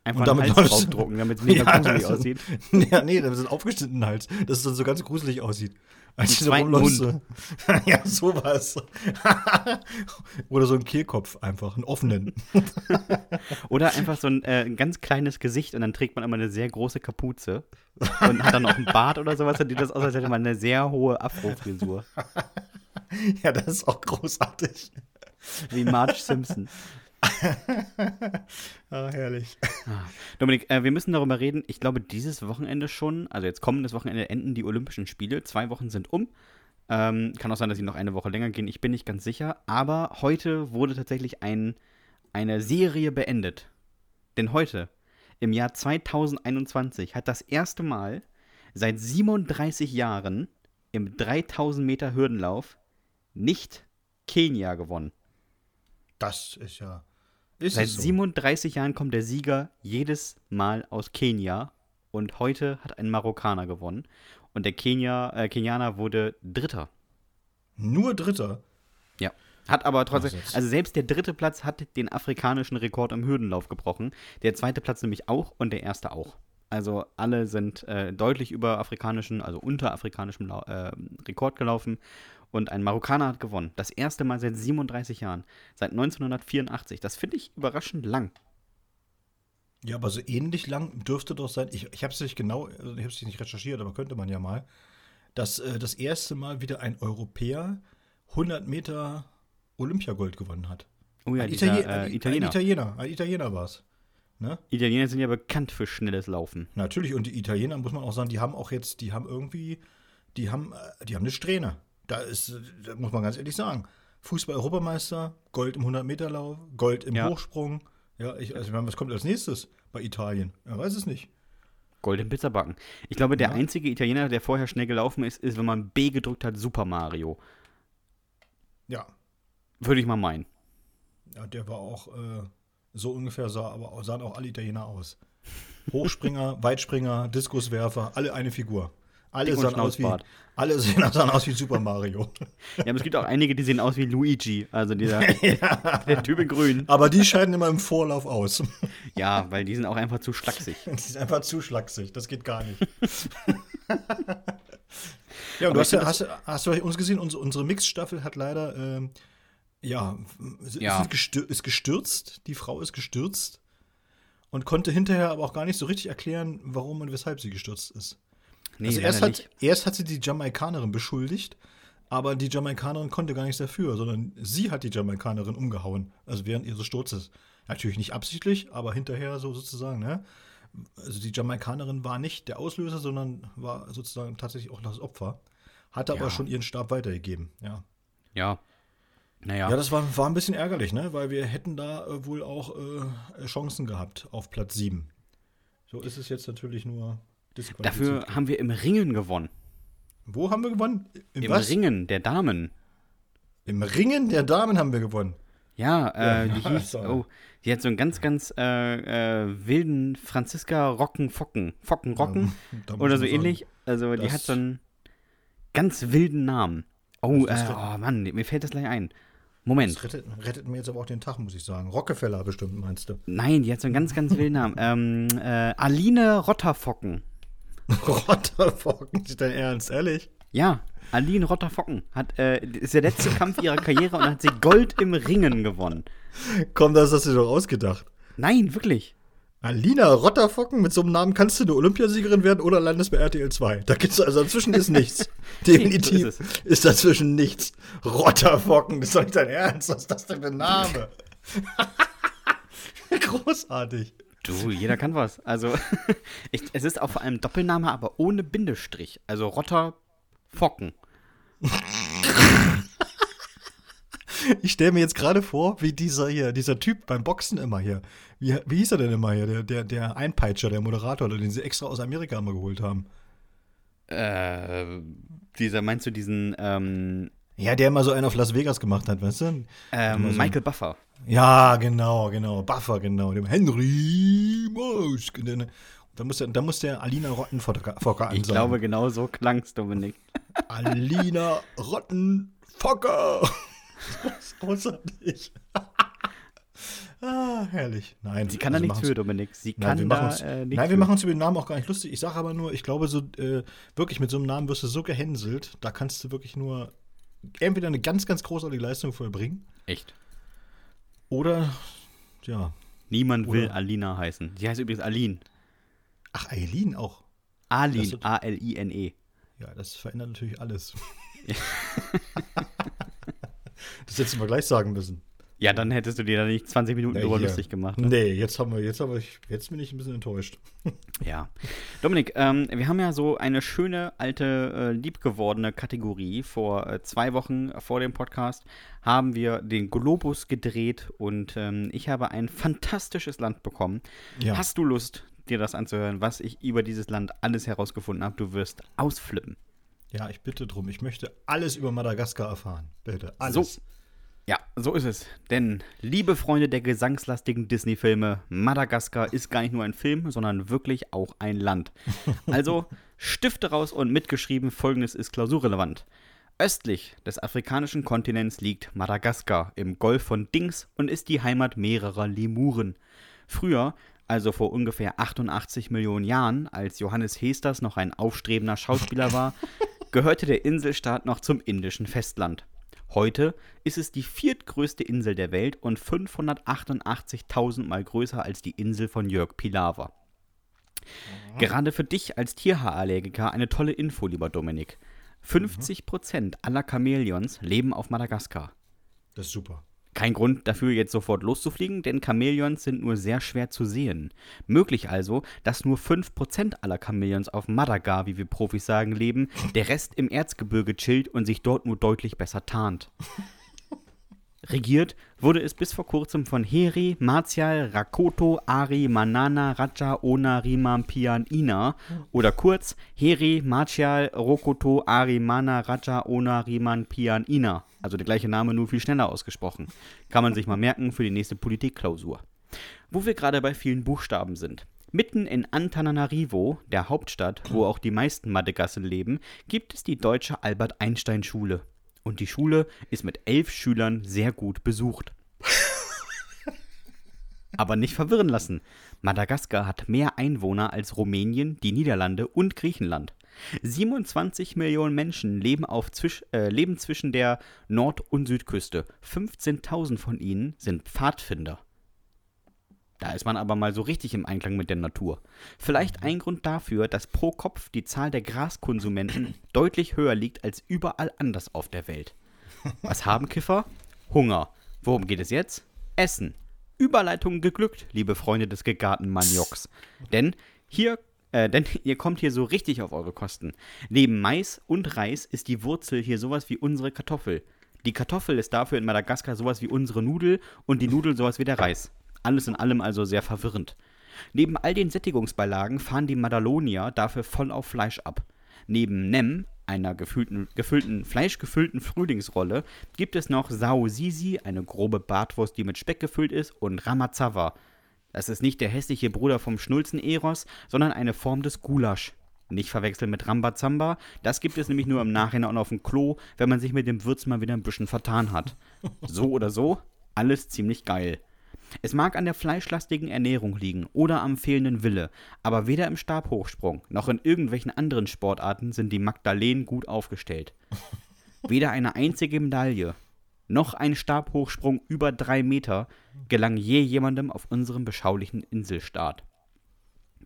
Einfach Und damit Hals draufdrucken, damit es mega Ja, gruselig ist- aussieht. Ja, nee, das ist ein aufgeschnittenen Hals, dass es dann so ganz gruselig aussieht. Als zweiten rumläufst, so. ja, sowas. Oder so ein Kehlkopf einfach, einen offenen. Oder einfach so ein, äh, ein ganz kleines Gesicht und dann trägt man immer eine sehr große Kapuze und hat dann noch einen Bart oder sowas und sieht das aus, als hätte man eine sehr hohe Afro-Frisur. Ja, das ist auch großartig. Wie Marge Simpson. ah, herrlich. Dominik, äh, wir müssen darüber reden. Ich glaube, dieses Wochenende schon, also jetzt kommendes Wochenende enden die Olympischen Spiele. Zwei Wochen sind um. Ähm, kann auch sein, dass sie noch eine Woche länger gehen. Ich bin nicht ganz sicher. Aber heute wurde tatsächlich ein, eine Serie beendet. Denn heute, im Jahr 2021, hat das erste Mal seit 37 Jahren im 3000 Meter Hürdenlauf nicht Kenia gewonnen. Das ist ja. Ist Seit so. 37 Jahren kommt der Sieger jedes Mal aus Kenia und heute hat ein Marokkaner gewonnen und der Kenia, äh, Kenianer wurde Dritter. Nur Dritter. Ja. Hat aber trotzdem, also selbst der dritte Platz hat den afrikanischen Rekord im Hürdenlauf gebrochen. Der zweite Platz nämlich auch und der erste auch. Also alle sind äh, deutlich über afrikanischen, also unter afrikanischem äh, Rekord gelaufen und ein Marokkaner hat gewonnen. Das erste Mal seit 37 Jahren, seit 1984. Das finde ich überraschend lang. Ja, aber so ähnlich lang dürfte doch sein. Ich, ich habe es nicht genau, also ich habe es nicht recherchiert, aber könnte man ja mal. Dass äh, das erste Mal wieder ein Europäer 100 Meter Olympiagold gewonnen hat. Oh ja, ein, dieser, Italien- äh, Italiener. ein Italiener. Ein Italiener war es. Ne? Italiener sind ja bekannt für schnelles Laufen. Natürlich, und die Italiener, muss man auch sagen, die haben auch jetzt, die haben irgendwie, die haben, äh, die haben eine Strähne. Da ist, da muss man ganz ehrlich sagen, Fußball-Europameister, Gold im 100-Meter-Lauf, Gold im Ja. Hochsprung. Ja, ich, also ich meine, was kommt als nächstes bei Italien? Er weiß es nicht. Golden Pizzabacken. Ich glaube, der Ja. einzige Italiener, der vorher schnell gelaufen ist, ist, wenn man B gedrückt hat, Super Mario. Ja, Würde ich mal meinen. ja der war auch äh, so ungefähr, sah, aber auch- sahen auch alle Italiener aus. Hochspringer, Weitspringer, Diskuswerfer, alle eine Figur. Alle sahen aus, wie, alle sahen aus wie Super Mario. Ja, aber es gibt auch einige, die sehen aus wie Luigi. Also dieser der Typ in Grün. Aber die scheiden immer im Vorlauf aus. Ja, weil die sind auch einfach zu schlaksig. Die ist einfach zu schlaksig. Das geht gar nicht. ja, und du hast, ja, hast, hast du uns gesehen, unsere, unsere Mixstaffel hat leider, ähm, ja, Ja. Ist gestürzt. Die Frau ist gestürzt. Und konnte hinterher aber auch gar nicht so richtig erklären, warum und weshalb sie gestürzt ist. Nee, also erst hat, erst hat sie die Jamaikanerin beschuldigt, aber die Jamaikanerin konnte gar nichts dafür, sondern sie hat die Jamaikanerin umgehauen, also während ihres Sturzes. Natürlich nicht absichtlich, aber hinterher so sozusagen, ne? Also die Jamaikanerin war nicht der Auslöser, sondern war sozusagen tatsächlich auch das Opfer. Hatte Ja. aber schon ihren Stab weitergegeben, ja. Ja. Naja. Ja, das war, war ein bisschen ärgerlich, ne? Weil wir hätten da äh, wohl auch äh, Chancen gehabt auf Platz 7. So ist es jetzt natürlich nur. Dafür haben wir im Ringen gewonnen. Wo haben wir gewonnen? Im, Im? Ringen der Damen. Im Ringen der Damen haben wir gewonnen. Ja, äh, Ja, die hieß, also. oh, die hat so einen ganz, ganz äh, äh, wilden Franziska Rocken Focken. Focken Rocken muss oder so sagen, ähnlich. Also die hat so einen ganz wilden Namen. Oh, Das äh, oh Mann, mir fällt das gleich ein. Moment. Das rettet, rettet mir jetzt aber auch den Tag, muss ich sagen. Rockefeller bestimmt, meinst du? Nein, die hat so einen ganz, ganz wilden Namen. Ähm, äh, Aline Rotterfocken. Rotterfocken, ist dein Ernst, ehrlich? Ja, Aline Rotterfocken hat, äh, ist der letzte Kampf ihrer Karriere und hat sie Gold im Ringen gewonnen. Komm, das hast du dir doch ausgedacht. Nein, wirklich. Alina Rotterfocken, mit so einem Namen kannst du eine Olympiasiegerin werden oder landest bei RTL 2. Da gibt's also dazwischen ist nichts. Definitiv so ist ist dazwischen nichts. Rotterfocken, das ist doch nicht dein Ernst. Was ist das denn für ein Name? Großartig. Du, jeder kann was. Also, ich, es ist auch vor allem Doppelname, aber ohne Bindestrich. Also Rotterfocken. Ich stelle mir jetzt gerade vor, wie dieser hier, dieser Typ beim Boxen immer hier. Wie, wie hieß er denn immer hier? Der, der, der Einpeitscher, der Moderator, den sie extra aus Amerika immer geholt haben. Äh, dieser, meinst du diesen, ähm, Ja, der immer so einen auf Las Vegas gemacht hat, weißt du? Ähm. Michael Buffer? Ja, genau, genau. Buffer, genau. Dem Henry dann- Da muss der, da muss der Alina Rottenfocker Ich glaube, genau so klang's, Dominik. Alina Rottenfocker. Das ist großartig. ah, herrlich. Nein, Sie kann da also nichts machen's- für, Dominik. Sie Nein, kann wir da äh, nichts nein, wir machen uns über den Namen auch gar nicht lustig. Ich sage aber nur, ich glaube, so äh, wirklich mit so einem Namen wirst du so gehänselt, da kannst du wirklich nur entweder eine ganz, ganz großartige Leistung vollbringen Echt. Oder, ja. Niemand will Oder- Alina heißen. Sie heißt übrigens Aline. Ach, Eileen auch. Aline, A-L-I-N-E. Ja, das verändert natürlich alles. das hättest du mal gleich sagen müssen. Ja, dann hättest du dir da nicht 20 Minuten drüber hier. lustig gemacht. Ne? Nee, jetzt haben wir, jetzt aber ich, jetzt bin ich ein bisschen enttäuscht. Ja. Dominik, ähm, wir haben ja so eine schöne, alte, äh, liebgewordene Kategorie. Vor äh, zwei Wochen vor dem Podcast haben wir den Globus gedreht und ähm, ich habe ein fantastisches Land bekommen. Ja. Hast du Lust, dir das anzuhören, was ich über dieses Land alles herausgefunden habe? Du wirst ausflippen. Ja, ich bitte drum. Ich möchte alles über Madagaskar erfahren. Bitte, alles. So. Ja, so ist es. Denn, liebe Freunde der gesangslastigen Disney-Filme, Madagaskar ist gar nicht nur ein Film, sondern wirklich auch ein Land. Also, Stifte raus und mitgeschrieben, folgendes ist klausurrelevant. Östlich des afrikanischen Kontinents liegt Madagaskar im Golf von Dings und ist die Heimat mehrerer Lemuren. Früher, also vor ungefähr 88 Millionen Jahren, als Johannes Hesters noch ein aufstrebender Schauspieler war, gehörte der Inselstaat noch zum indischen Festland. Heute ist es die viertgrößte Insel der Welt und 588.000 Mal größer als die Insel von Jörg Pilawa. Gerade für dich als Tierhaarallergiker eine tolle Info, lieber Dominik. 50% aller Chamäleons leben auf Madagaskar. Das ist super. Kein Grund dafür, jetzt sofort loszufliegen, denn Chamäleons sind nur sehr schwer zu sehen. Möglich also, dass nur 5% aller Chamäleons auf Madagar, wie wir Profis sagen, leben, der Rest im Erzgebirge chillt und sich dort nur deutlich besser tarnt. Regiert wurde es bis vor kurzem von Heri, Martial, Rakoto, Ari, Manana, Raja, Ona, Riman, Pian, Ina oder kurz Heri, Martial, Rokoto, Ari, Mana, Raja, Ona, Riman, Pian, Ina. Also der gleiche Name, nur viel schneller ausgesprochen. Kann man sich mal merken für die nächste Politikklausur. Wo wir gerade bei vielen Buchstaben sind. Mitten in Antananarivo, der Hauptstadt, wo auch die meisten Madagassen leben, gibt es die deutsche Albert-Einstein-Schule. Und die Schule ist mit elf Schülern sehr gut besucht. Aber nicht verwirren lassen. Madagaskar hat mehr Einwohner als Rumänien, die Niederlande und Griechenland. 27 Millionen Menschen leben, auf zwisch, äh, leben zwischen der Nord- und Südküste. 15.000 von ihnen sind Pfadfinder. Da ist man aber mal so richtig im Einklang mit der Natur. Vielleicht ein Grund dafür, dass pro Kopf die Zahl der Graskonsumenten deutlich höher liegt als überall anders auf der Welt. Was haben Kiffer? Hunger. Worum geht es jetzt? Essen. Überleitung geglückt, liebe Freunde des gegarten Manioks. Denn hier äh, denn ihr kommt hier so richtig auf eure Kosten. Neben Mais und Reis ist die Wurzel hier sowas wie unsere Kartoffel. Die Kartoffel ist dafür in Madagaskar sowas wie unsere Nudel und die Nudel sowas wie der Reis. Alles in allem also sehr verwirrend. Neben all den Sättigungsbeilagen fahren die Madalonier dafür voll auf Fleisch ab. Neben Nem, einer gefüllten, gefüllten, fleischgefüllten Frühlingsrolle, gibt es noch Sao Sisi, eine grobe Bartwurst, die mit Speck gefüllt ist, und Ramazava. Das ist nicht der hässliche Bruder vom Schnulzen Eros, sondern eine Form des Gulasch. Nicht verwechseln mit Rambazamba, das gibt es nämlich nur im Nachhinein auf dem Klo, wenn man sich mit dem Würz mal wieder ein bisschen vertan hat. So oder so, alles ziemlich geil. Es mag an der fleischlastigen Ernährung liegen oder am fehlenden Wille, aber weder im Stabhochsprung noch in irgendwelchen anderen Sportarten sind die Magdalenen gut aufgestellt. Weder eine einzige Medaille noch ein Stabhochsprung über drei Meter gelang je jemandem auf unserem beschaulichen Inselstaat.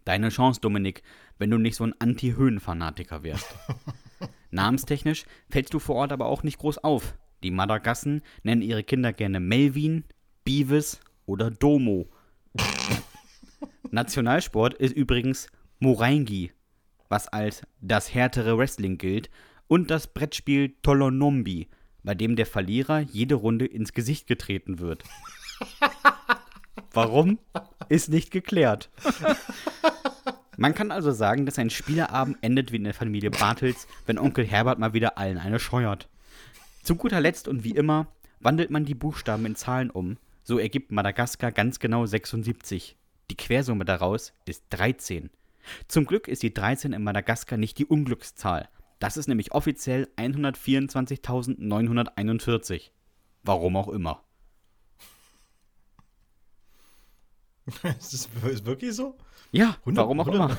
Deine Chance, Dominik, wenn du nicht so ein Anti-Höhen-Fanatiker wärst. Namenstechnisch fällst du vor Ort aber auch nicht groß auf. Die Madagassen nennen ihre Kinder gerne Melvin, Beavis oder Domo. Nationalsport ist übrigens Moraingi, was als das härtere Wrestling gilt, und das Brettspiel Tolonombi, bei dem der Verlierer jede Runde ins Gesicht getreten wird. Warum? Ist nicht geklärt. Man kann also sagen, dass ein Spieleabend endet wie in der Familie Bartels, wenn Onkel Herbert mal wieder allen eine scheuert. Zu guter Letzt und wie immer wandelt man die Buchstaben in Zahlen um. So ergibt Madagaskar ganz genau 76. Die Quersumme daraus ist 13. Zum Glück ist die 13 in Madagaskar nicht die Unglückszahl. Das ist nämlich offiziell 124.941. Warum auch immer. ist das wirklich so? Ja, 100 warum auch 100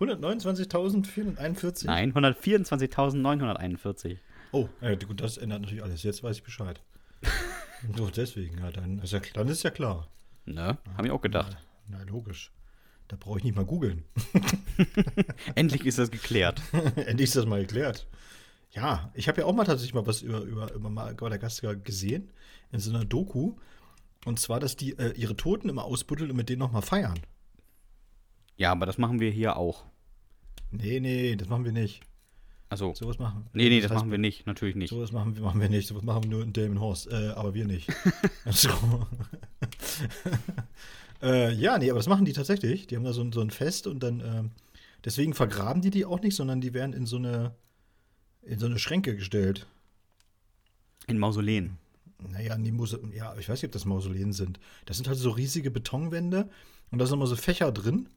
immer. 129.441? Nein, 124.941. Oh, ja, gut, das ändert natürlich alles. Jetzt weiß ich Bescheid. Doch, deswegen, ja, dann ist ja, dann ist ja klar. Ne? Hab ich auch gedacht. Na, logisch. Da brauche ich nicht mal googeln. Endlich ist das geklärt. Endlich ist das mal geklärt. Ja, ich habe ja auch mal tatsächlich mal was über, über, über Madagaskar gesehen, in so einer Doku. Und zwar, dass die äh, ihre Toten immer ausbuddeln und mit denen nochmal feiern. Ja, aber das machen wir hier auch. Nee, nee, das machen wir nicht. Also, Sowas machen nee, nee, das heißt, machen wir nicht, natürlich nicht. Sowas machen wir, machen wir nicht. Sowas machen wir nur in Damon Horst. Äh, aber wir nicht. äh, ja, nee, aber das machen die tatsächlich. Die haben da so, ein- so ein Fest und dann, ähm, deswegen vergraben die die auch nicht, sondern die werden in so eine, in so eine Schränke gestellt. In Mausoleen. Naja, die Muse ja, ich weiß nicht, ob das Mausoleen sind. Das sind halt so riesige Betonwände und da sind immer so Fächer drin.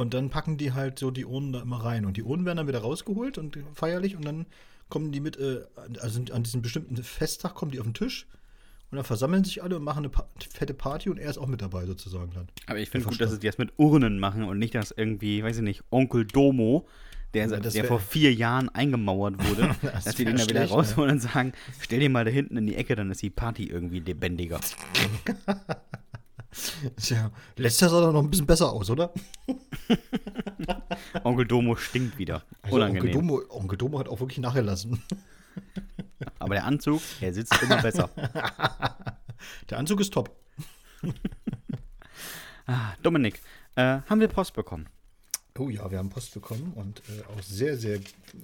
Und dann packen die halt so die Urnen da immer rein. Und die Urnen werden dann wieder rausgeholt und feierlich und dann kommen die mit, äh, also an diesem bestimmten Festtag kommen die auf den Tisch und dann versammeln sich alle und machen eine pa fette Party und er ist auch mit dabei sozusagen dann. Aber ich finde gut, dass sie das mit Urnen machen und nicht, dass irgendwie, weiß ich nicht, Onkel Domo, der, Ja, der vor vier Jahren eingemauert wurde, Das dass die den da wieder schlecht, rausholen und sagen, stell dir mal da hinten in die Ecke, dann ist die Party irgendwie lebendiger. Tja, letzter sah doch noch ein bisschen besser aus, oder? Onkel Domo stinkt wieder. Also Onkel Unangenehm. Domo, Onkel Domo hat auch wirklich nachgelassen. Aber der Anzug, der sitzt immer besser. Der Anzug ist top. Ah, Dominik, äh, haben wir Post bekommen? Oh ja, wir haben Post bekommen und äh, auch sehr, sehr,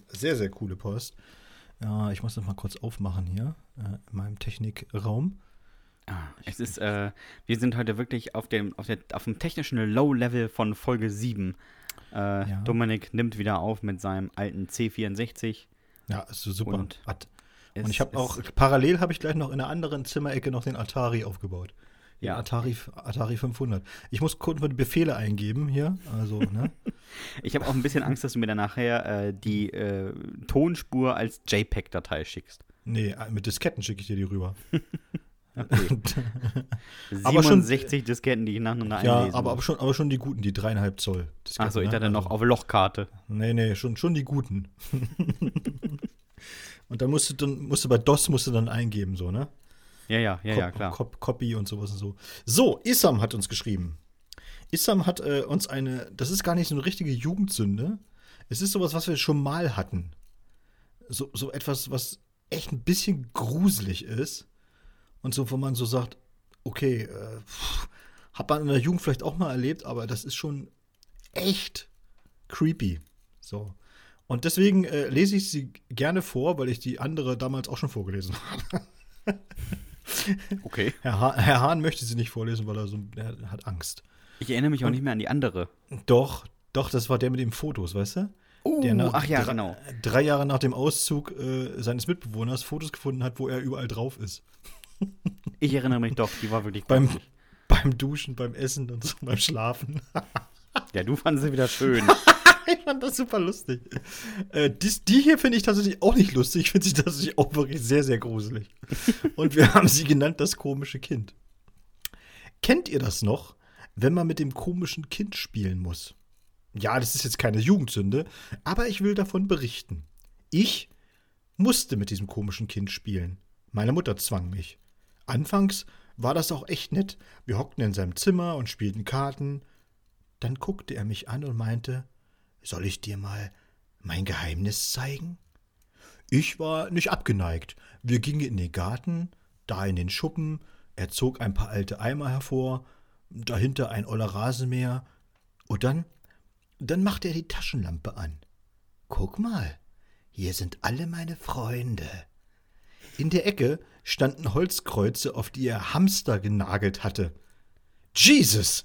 sehr, sehr coole Post. Ja, ich muss das mal kurz aufmachen hier äh, in meinem Technikraum. Ah, es ist, äh, wir sind heute wirklich auf dem, auf, der, auf dem technischen Low-Level von Folge 7. Äh, Ja. Dominik nimmt wieder auf mit seinem alten C64. Ja, ist super. Und At- Es und ich habe auch, parallel habe ich gleich noch in der anderen Zimmerecke noch den Atari aufgebaut. Den Ja. Atari, Atari 500. Ich muss kurz mal die Befehle eingeben hier. Also, ne? Ich habe auch ein bisschen Angst, dass du mir dann nachher äh, die äh, Tonspur als JPEG-Datei schickst. nee, mit Disketten schicke ich dir die rüber. Okay. Aber schon- 67 Disketten, die ich nacheinander ja, einlesen aber, aber, muss. schon, aber schon die guten, die dreieinhalb Zoll. Disketten, Achso, ich ne? dachte noch Also- auf Lochkarte. Nee, nee, schon, schon die guten. und dann musst du dann musst du bei DOS musst du dann eingeben, so, ne? Ja, ja, ja, ja, Cop- klar. Cop- Copy und sowas und so. So, Issam hat uns geschrieben. Issam hat äh, uns eine, das ist gar nicht so eine richtige Jugendsünde. Es ist sowas, was wir schon mal hatten. So, so etwas, was echt ein bisschen gruselig ist. Und so, wo man so sagt, okay, äh, pff, hat man in der Jugend vielleicht auch mal erlebt, aber das ist schon echt creepy. So. Und deswegen äh, lese ich sie gerne vor, weil ich die andere damals auch schon vorgelesen habe. Okay. Herr, ha Herr Hahn möchte sie nicht vorlesen, weil er so er hat Angst. Ich erinnere mich auch nicht mehr an die andere. Doch, doch, das war der mit den Fotos, weißt du? Oh, der nach ach ja, drei, genau. drei Jahre nach dem Auszug äh, seines Mitbewohners Fotos gefunden hat, wo er überall drauf ist. Ich erinnere mich doch, die war wirklich Beim, gruselig. beim Duschen, beim Essen und so, beim Schlafen. Ja, du fandest sie wieder schön. ich fand das super lustig. Äh, dies, die hier finde ich tatsächlich auch nicht lustig. Ich finde sie tatsächlich auch wirklich sehr, sehr gruselig. Und wir haben sie genannt das komische Kind. Kennt ihr das noch, wenn man mit dem komischen Kind spielen muss? Ja, das ist jetzt keine Jugendsünde, aber ich will davon berichten. Ich musste mit diesem komischen Kind spielen. Meine Mutter zwang mich. Anfangs war das auch echt nett. Wir hockten in seinem Zimmer und spielten Karten. Dann guckte er mich an und meinte, soll ich dir mal mein Geheimnis zeigen? Ich war nicht abgeneigt. Wir gingen in den Garten, da in den Schuppen, er zog ein paar alte Eimer hervor, dahinter ein oller Rasenmäher, und dann, dann machte er die Taschenlampe an. Guck mal, hier sind alle meine Freunde. In der Ecke standen Holzkreuze, auf die er Hamster genagelt hatte. Jesus!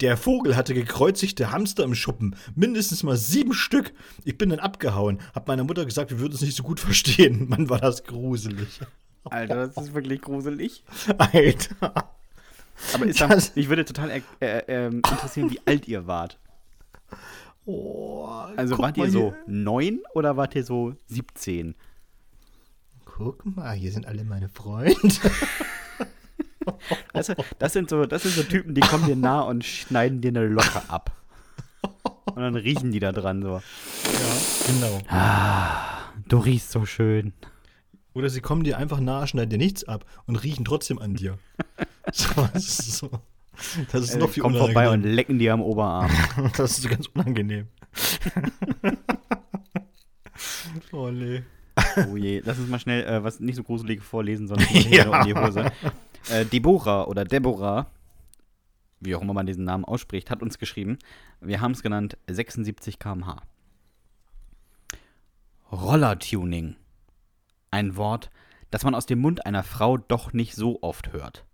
Der Vogel hatte gekreuzigte Hamster im Schuppen, mindestens mal sieben Stück. Ich bin dann abgehauen, hab meiner Mutter gesagt, wir würden es nicht so gut verstehen. Mann, war das gruselig. Alter, das ist wirklich gruselig. Alter. Aber ist Das- mich würde total äh, äh, ähm, interessieren, wie alt ihr wart. Oh, Also wart ihr so neun oder wart ihr so 17? Guck mal, hier sind alle meine Freunde. Das, das, sind so, das sind so Typen, die kommen dir nah und schneiden dir eine Locke ab. Und dann riechen die da dran so. Ja, genau. Du riechst so schön. Oder sie kommen dir einfach nahe, schneiden dir nichts ab und riechen trotzdem an dir. So, das ist, so. das ist noch viel Kommen Äh, vorbei und unangenehm. lecken dir am Oberarm. Das ist ganz unangenehm. oh nee. Oh je, lass uns mal schnell äh, was nicht so gruseliges vorlesen, sondern ja. in die Hose. Äh, Deborah oder Deborah, wie auch immer man diesen Namen ausspricht, hat uns geschrieben. Wir haben es genannt 76 km/h. Rollertuning. Ein Wort, das man aus dem Mund einer Frau doch nicht so oft hört.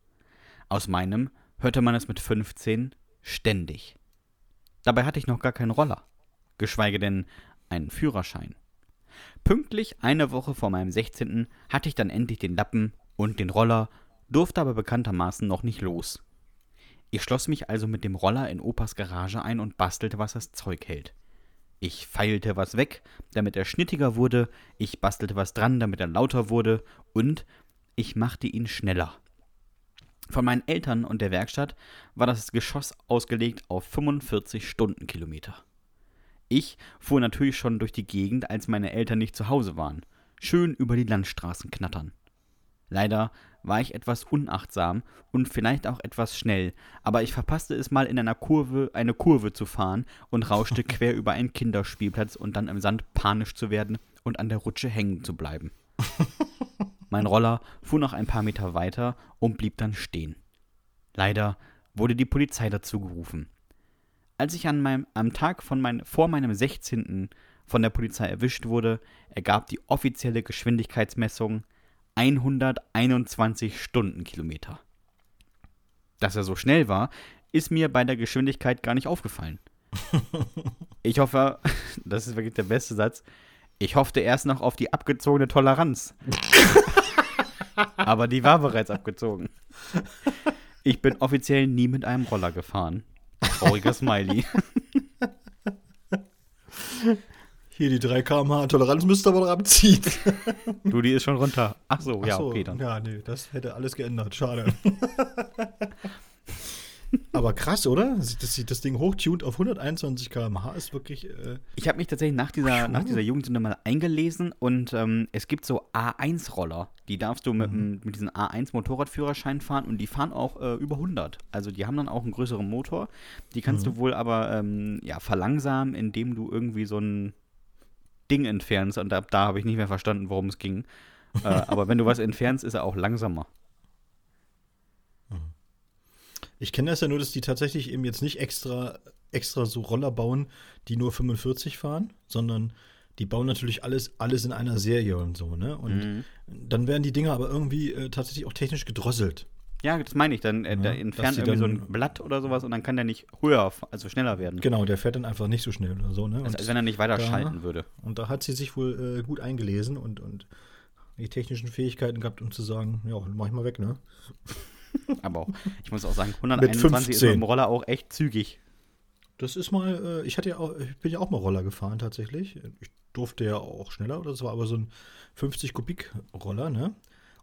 Aus meinem hörte man es mit 15 ständig. Dabei hatte ich noch gar keinen Roller, geschweige denn einen Führerschein. Pünktlich eine Woche vor meinem 16. hatte ich dann endlich den Lappen und den Roller, durfte aber bekanntermaßen noch nicht los. Ich schloss mich also mit dem Roller in Opas Garage ein und bastelte, was das Zeug hält. Ich feilte was weg, damit er schnittiger wurde, ich bastelte was dran, damit er lauter wurde, und ich machte ihn schneller. Von meinen Eltern und der Werkstatt war das Geschoss ausgelegt auf 45 Stundenkilometer. Ich fuhr natürlich schon durch die Gegend, als meine Eltern nicht zu Hause waren, schön über die Landstraßen knattern. Leider war ich etwas unachtsam und vielleicht auch etwas schnell, aber ich verpasste es mal in einer Kurve, eine Kurve zu fahren und rauschte quer über einen Kinderspielplatz und dann im Sand panisch zu werden und an der Rutsche hängen zu bleiben. Mein Roller fuhr noch ein paar Meter weiter und blieb dann stehen. Leider wurde die Polizei dazu gerufen. Als ich an meinem, am Tag von mein, vor meinem 16. von der Polizei erwischt wurde, ergab die offizielle Geschwindigkeitsmessung 121 Stundenkilometer. Dass er so schnell war, ist mir bei der Geschwindigkeit gar nicht aufgefallen. Ich hoffe, das ist wirklich der beste Satz, ich hoffte erst noch auf die abgezogene Toleranz. Aber die war bereits abgezogen. Ich bin offiziell nie mit einem Roller gefahren. Trauriger Smiley. Hier die 3 km/h Toleranz müsste aber noch abziehen. Du, die ist schon runter. Ach so, Ach ja, so, okay dann. Ja, nee, das hätte alles geändert. Schade. Aber krass, oder? Dass sich das Ding hochtuned auf 121 km/h ist wirklich. Äh, Ich habe mich tatsächlich nach dieser, Puh. nach dieser Jugendsünde mal eingelesen und ähm, es gibt so A1-Roller. Die darfst du mit, dem- mit diesem A1-Motorradführerschein fahren und die fahren auch äh, über 100. Also die haben dann auch einen größeren Motor. Die kannst du wohl aber ähm, ja, verlangsamen, indem du irgendwie so ein Ding entfernst. Und ab da habe ich nicht mehr verstanden, worum es ging. äh, aber wenn du was entfernst, ist er auch langsamer. Ich kenne das ja nur, dass die tatsächlich eben jetzt nicht extra, extra so Roller bauen, die nur 45 fahren, sondern die bauen natürlich alles, alles in einer Serie und so, ne? Und Mhm. dann werden die Dinger aber irgendwie äh, tatsächlich auch technisch gedrosselt. Ja, das meine ich. Dann äh, Ja, dass entfernt irgendwie so dann- ein Blatt oder sowas und dann kann der nicht höher, also schneller werden. Genau, der fährt dann einfach nicht so schnell oder so, ne? Als, Und, als wenn er nicht weiter da- schalten würde. und da hat sie sich wohl äh, gut eingelesen und, und die technischen Fähigkeiten gehabt, um zu sagen, ja, mach ich mal weg, ne? Aber auch, ich muss auch sagen, 121 ist mit 15. dem Roller auch echt zügig. Das ist mal, äh, ich hatte ja auch, ich bin ja auch mal Roller gefahren tatsächlich. Ich durfte ja auch schneller, das war aber so ein 50 Kubik Roller, ne?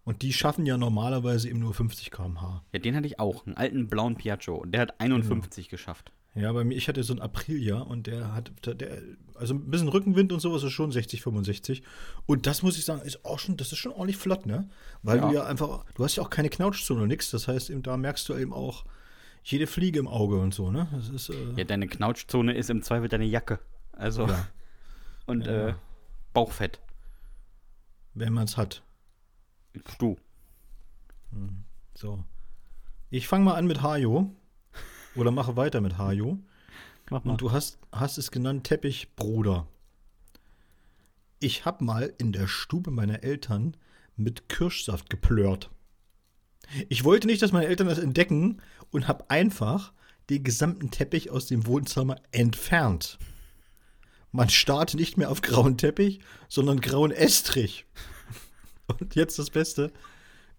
Und die schaffen ja normalerweise eben nur 50 km/h. Ja, den hatte ich auch, einen alten blauen Piaggio. Und der hat 51 geschafft. Ja, bei mir, ich hatte so einen Aprilia und der hat, der, also ein bisschen Rückenwind und sowas ist schon 60, 65. Und das muss ich sagen, ist auch schon, das ist schon ordentlich flott, ne? Weil Ja. du ja einfach, du hast ja auch keine Knautschzone oder nix. Das heißt, eben, da merkst du eben auch jede Fliege im Auge und so, ne? Das ist, äh, Ja, deine Knautschzone ist im Zweifel deine Jacke. Also, Ja. und Ja. äh, Bauchfett. wenn man es hat. Du. So. Ich fange mal an mit Hajo. Oder mache weiter mit Hajo. Mach mal. Und du hast, hast es genannt Teppichbruder. Ich habe mal in der Stube meiner Eltern mit Kirschsaft geplört. Ich wollte nicht, dass meine Eltern das entdecken und habe einfach den gesamten Teppich aus dem Wohnzimmer entfernt. Man starrte nicht mehr auf grauen Teppich, sondern grauen Estrich. Und jetzt das Beste.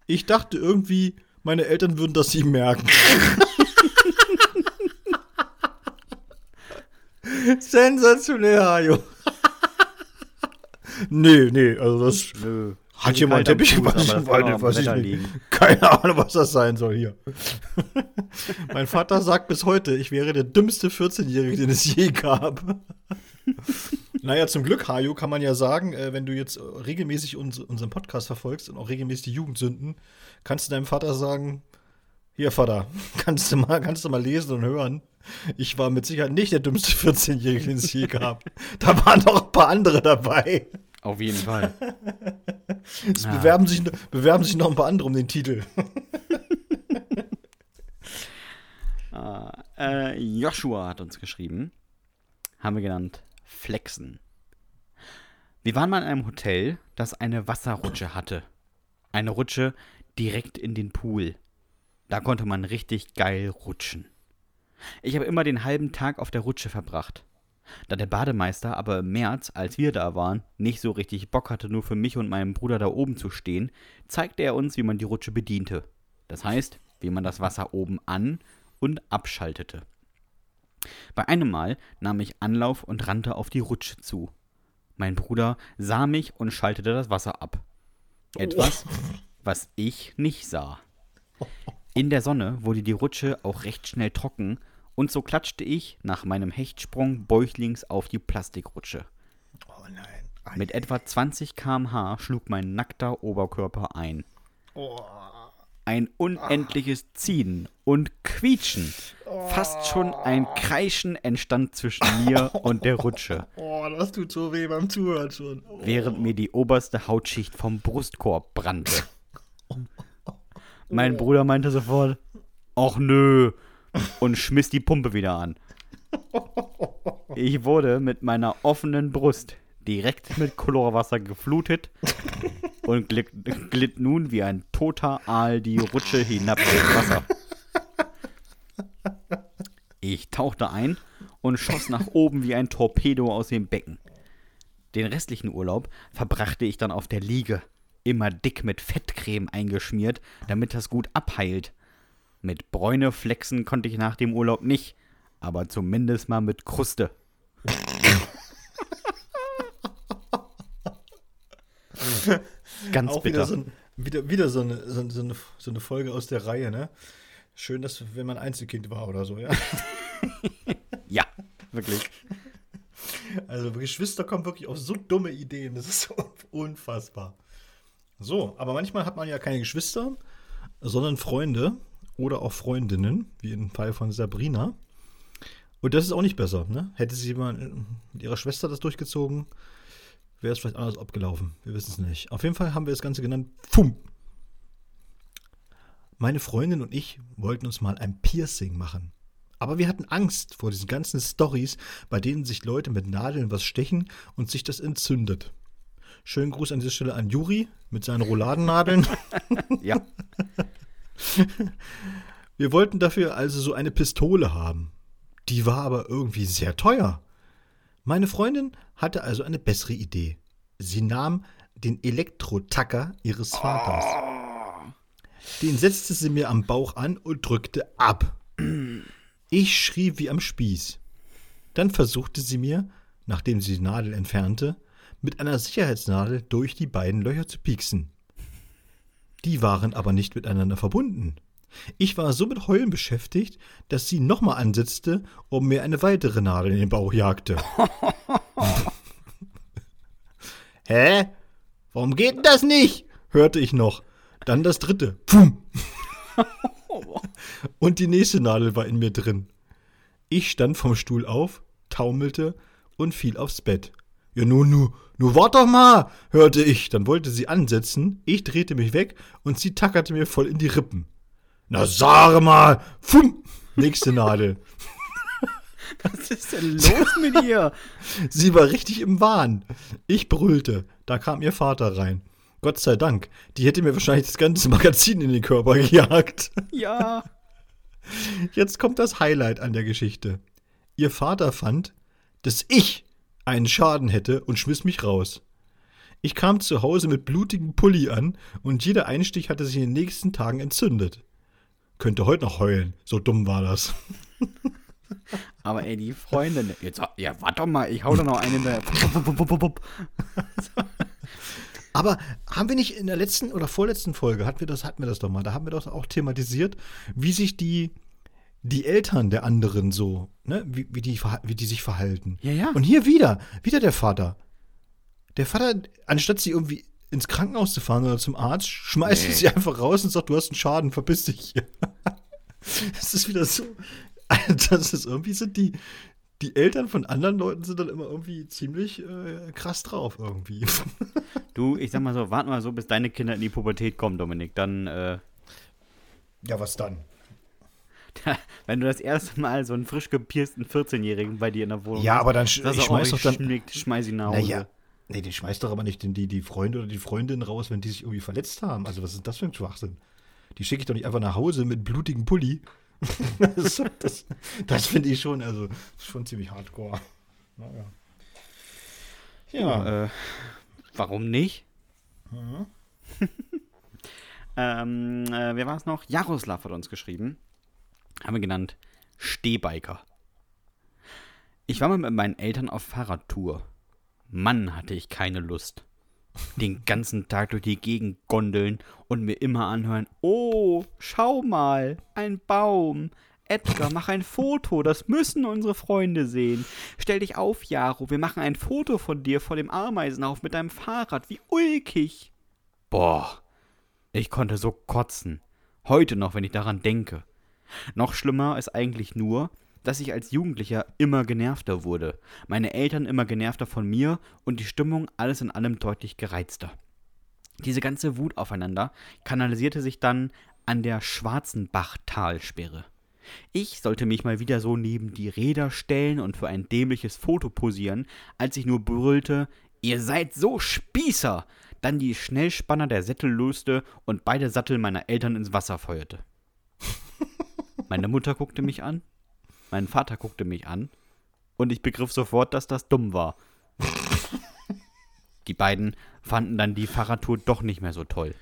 Ich dachte irgendwie, meine Eltern würden das nie merken. Sensationell, Hajo. nee, nee, also das Nö. hat hier mal einen Teppich Fuß, weiß aber ich, liegen. Keine Ahnung, was das sein soll hier. mein Vater sagt bis heute, ich wäre der dümmste 14-Jährige, den es je gab. naja, zum Glück, Hajo, kann man ja sagen, äh, wenn du jetzt äh, regelmäßig uns, unseren Podcast verfolgst und auch regelmäßig die Jugendsünden, kannst du deinem Vater sagen, hier, Vater, kannst du mal, kannst du mal lesen und hören. Ich war mit Sicherheit nicht der dümmste 14-Jährige, den es je gab. Da waren noch ein paar andere dabei. Auf jeden Fall. Es bewerben, sich, bewerben sich noch ein paar andere um den Titel. Ah, äh, Joshua hat uns geschrieben. Haben wir genannt Flexen. Wir waren mal in einem Hotel, das eine Wasserrutsche hatte. Eine Rutsche direkt in den Pool. Da konnte man richtig geil rutschen. Ich habe immer den halben Tag auf der Rutsche verbracht. Da der Bademeister aber im März, als wir da waren, nicht so richtig Bock hatte, nur für mich und meinen Bruder da oben zu stehen, zeigte er uns, wie man die Rutsche bediente. Das heißt, wie man das Wasser oben an und abschaltete. Bei einem Mal nahm ich Anlauf und rannte auf die Rutsche zu. Mein Bruder sah mich und schaltete das Wasser ab. Etwas, was ich nicht sah. In der Sonne wurde die Rutsche auch recht schnell trocken und so klatschte ich nach meinem Hechtsprung bäuchlings auf die Plastikrutsche. Oh nein. Mit etwa 20 km/h schlug mein nackter Oberkörper ein. Oh. Ein unendliches Ziehen und Quietschen. Fast schon ein Kreischen entstand zwischen mir und der Rutsche, oh, das tut so weh beim Zuhören schon. Oh. während mir die oberste Hautschicht vom Brustkorb brannte. Mein Bruder meinte sofort, ach nö, und schmiss die Pumpe wieder an. Ich wurde mit meiner offenen Brust direkt mit Chlorwasser geflutet und glitt, glitt nun wie ein toter Aal die Rutsche hinab ins Wasser. Ich tauchte ein und schoss nach oben wie ein Torpedo aus dem Becken. Den restlichen Urlaub verbrachte ich dann auf der Liege, immer dick mit Fettcreme eingeschmiert, damit das gut abheilt. Mit Bräune flexen konnte ich nach dem Urlaub nicht, aber zumindest mal mit Kruste. Ganz Auch bitter. wieder, so, ein, wieder, wieder so, eine, so, eine, so eine Folge aus der Reihe, ne? Schön, dass, wenn man Einzelkind war oder so, ja. Ja, wirklich. Also Geschwister kommen wirklich auf so dumme Ideen. Das ist so unfassbar. So, aber manchmal hat man ja keine Geschwister, sondern Freunde oder auch Freundinnen, wie im Fall von Sabrina. Und das ist auch nicht besser. Ne? Hätte sie mal mit ihrer Schwester das durchgezogen, wäre es vielleicht anders abgelaufen. Wir wissen es nicht. Auf jeden Fall haben wir das Ganze genannt Fum. Meine Freundin und ich wollten uns mal ein Piercing machen. Aber wir hatten Angst vor diesen ganzen Stories, bei denen sich Leute mit Nadeln was stechen und sich das entzündet. Schönen Gruß an dieser Stelle an Juri mit seinen Rouladennadeln. Ja. Wir wollten dafür also so eine Pistole haben. Die war aber irgendwie sehr teuer. Meine Freundin hatte also eine bessere Idee. Sie nahm den Elektrotacker ihres Vaters. Den setzte sie mir am Bauch an und drückte ab. Ich schrie wie am Spieß. Dann versuchte sie mir, nachdem sie die Nadel entfernte, mit einer Sicherheitsnadel durch die beiden Löcher zu pieksen. Die waren aber nicht miteinander verbunden. Ich war so mit Heulen beschäftigt, dass sie nochmal ansetzte und mir eine weitere Nadel in den Bauch jagte. Hä? Warum geht denn das nicht? hörte ich noch. Dann das dritte. Pfum. und die nächste Nadel war in mir drin. Ich stand vom Stuhl auf, taumelte und fiel aufs Bett. Ja, nu, nu, nu, wart doch mal, hörte ich. Dann wollte sie ansetzen, ich drehte mich weg und sie tackerte mir voll in die Rippen. Na, sage mal, fum, nächste Nadel. Was ist denn los mit ihr? Sie war richtig im Wahn. Ich brüllte. Da kam ihr Vater rein. Gott sei Dank. Die hätte mir wahrscheinlich das ganze Magazin in den Körper gejagt. Ja. Jetzt kommt das Highlight an der Geschichte. Ihr Vater fand, dass ich einen Schaden hätte und schmiss mich raus. Ich kam zu Hause mit blutigem Pulli an und jeder Einstich hatte sich in den nächsten Tagen entzündet. Könnte heute noch heulen, so dumm war das. Aber ey, die Freundin. Jetzt, ja, warte doch mal, ich hau da noch einen in der. Aber haben wir nicht in der letzten oder vorletzten Folge, hatten wir das, hatten wir das doch mal, da haben wir doch auch thematisiert, wie sich die, die Eltern der anderen so, ne, wie, wie, die, wie die sich verhalten. Ja, ja. Und hier wieder, wieder der Vater. Der Vater, anstatt sie irgendwie ins Krankenhaus zu fahren oder zum Arzt, schmeißt Nee. sie einfach raus und sagt, du hast einen Schaden, verpiss dich. das ist wieder so. Das ist irgendwie sind die, die Eltern von anderen Leuten sind dann immer irgendwie ziemlich äh, krass drauf irgendwie. Du, ich sag mal so, warte mal so, bis deine Kinder in die Pubertät kommen, Dominik. Dann, äh, ja, was dann? wenn du das erste Mal so einen frisch gepiersten 14-Jährigen bei dir in der Wohnung Ja, aber dann sch ich schmeiß doch dann. schnick- schmeiß ihn nach Hause. Naja. Nee, den schmeißt doch aber nicht den, die, die Freunde oder die Freundin raus, wenn die sich irgendwie verletzt haben. Also, was ist das für ein Schwachsinn? Die schicke ich doch nicht einfach nach Hause mit blutigen Pulli. das das, das finde ich schon, also, schon ziemlich hardcore. Naja. Ja. Äh, warum nicht? ähm, äh, wer war es noch? Jaroslav hat uns geschrieben. Haben wir genannt Stehbiker. Ich war mal mit meinen Eltern auf Fahrradtour. Mann, hatte ich keine Lust. Den ganzen Tag durch die Gegend gondeln und mir immer anhören: Oh, schau mal, ein Baum. Edgar, mach ein Foto, das müssen unsere Freunde sehen. Stell dich auf, Jaro, wir machen ein Foto von dir vor dem Ameisenhauf mit deinem Fahrrad. Wie ulkig. Boah, ich konnte so kotzen. Heute noch, wenn ich daran denke. Noch schlimmer ist eigentlich nur, dass ich als Jugendlicher immer genervter wurde. Meine Eltern immer genervter von mir und die Stimmung alles in allem deutlich gereizter. Diese ganze Wut aufeinander kanalisierte sich dann an der Schwarzenbach-Talsperre. Ich sollte mich mal wieder so neben die Räder stellen und für ein dämliches Foto posieren, als ich nur brüllte, ihr seid so Spießer, dann die Schnellspanner der Sättel löste und beide Sattel meiner Eltern ins Wasser feuerte. Meine Mutter guckte mich an, mein Vater guckte mich an und ich begriff sofort, dass das dumm war. Die beiden fanden dann die Fahrradtour doch nicht mehr so toll.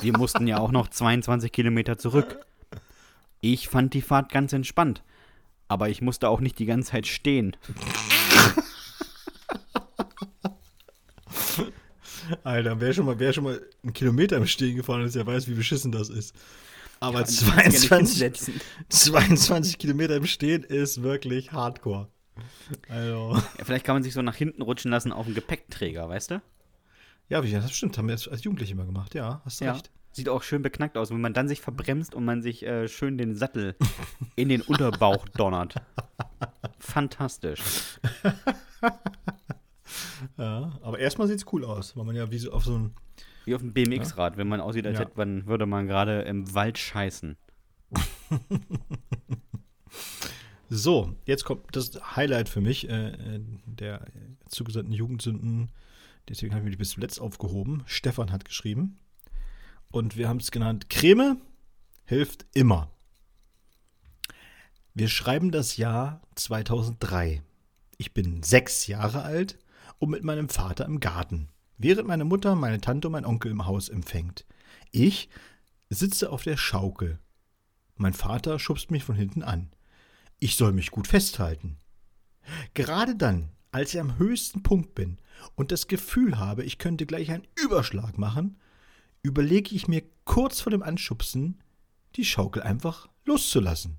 Wir mussten ja auch noch 22 Kilometer zurück. Ich fand die Fahrt ganz entspannt, aber ich musste auch nicht die ganze Zeit stehen. Alter, wer schon, mal, wer schon mal einen Kilometer im Stehen gefahren ist, der weiß, wie beschissen das ist. Aber Ja, das kannst du ja nicht 22, hinsetzen. 22 Kilometer im Stehen ist wirklich hardcore. Also, Ja, vielleicht kann man sich so nach hinten rutschen lassen auf dem Gepäckträger, weißt du? ja, das stimmt, haben wir als Jugendliche immer gemacht, ja, hast du Ja. recht. Sieht auch schön beknackt aus, wenn man dann sich verbremst und man sich äh, schön den Sattel in den Unterbauch donnert. Fantastisch. Ja, aber erstmal sieht's cool aus, weil man ja wie so auf so ein. Wie auf dem BMX-Rad, wenn man aussieht, als Ja. hätte man, würde man gerade im Wald scheißen. So, jetzt kommt das Highlight für mich äh, äh, der zugesandten Jugendsünden. Deswegen habe ich mich bis zuletzt aufgehoben. Stefan hat geschrieben. Und wir haben es genannt: Creme hilft immer. Wir schreiben das Jahr 2003. Ich bin sechs Jahre alt und mit meinem Vater im Garten, während meine Mutter, meine Tante und mein Onkel im Haus empfängt. Ich sitze auf der Schaukel. Mein Vater schubst mich von hinten an. Ich soll mich gut festhalten. Gerade dann, als ich am höchsten Punkt bin und das Gefühl habe, ich könnte gleich einen Überschlag machen, überlege ich mir kurz vor dem Anschubsen, die Schaukel einfach loszulassen.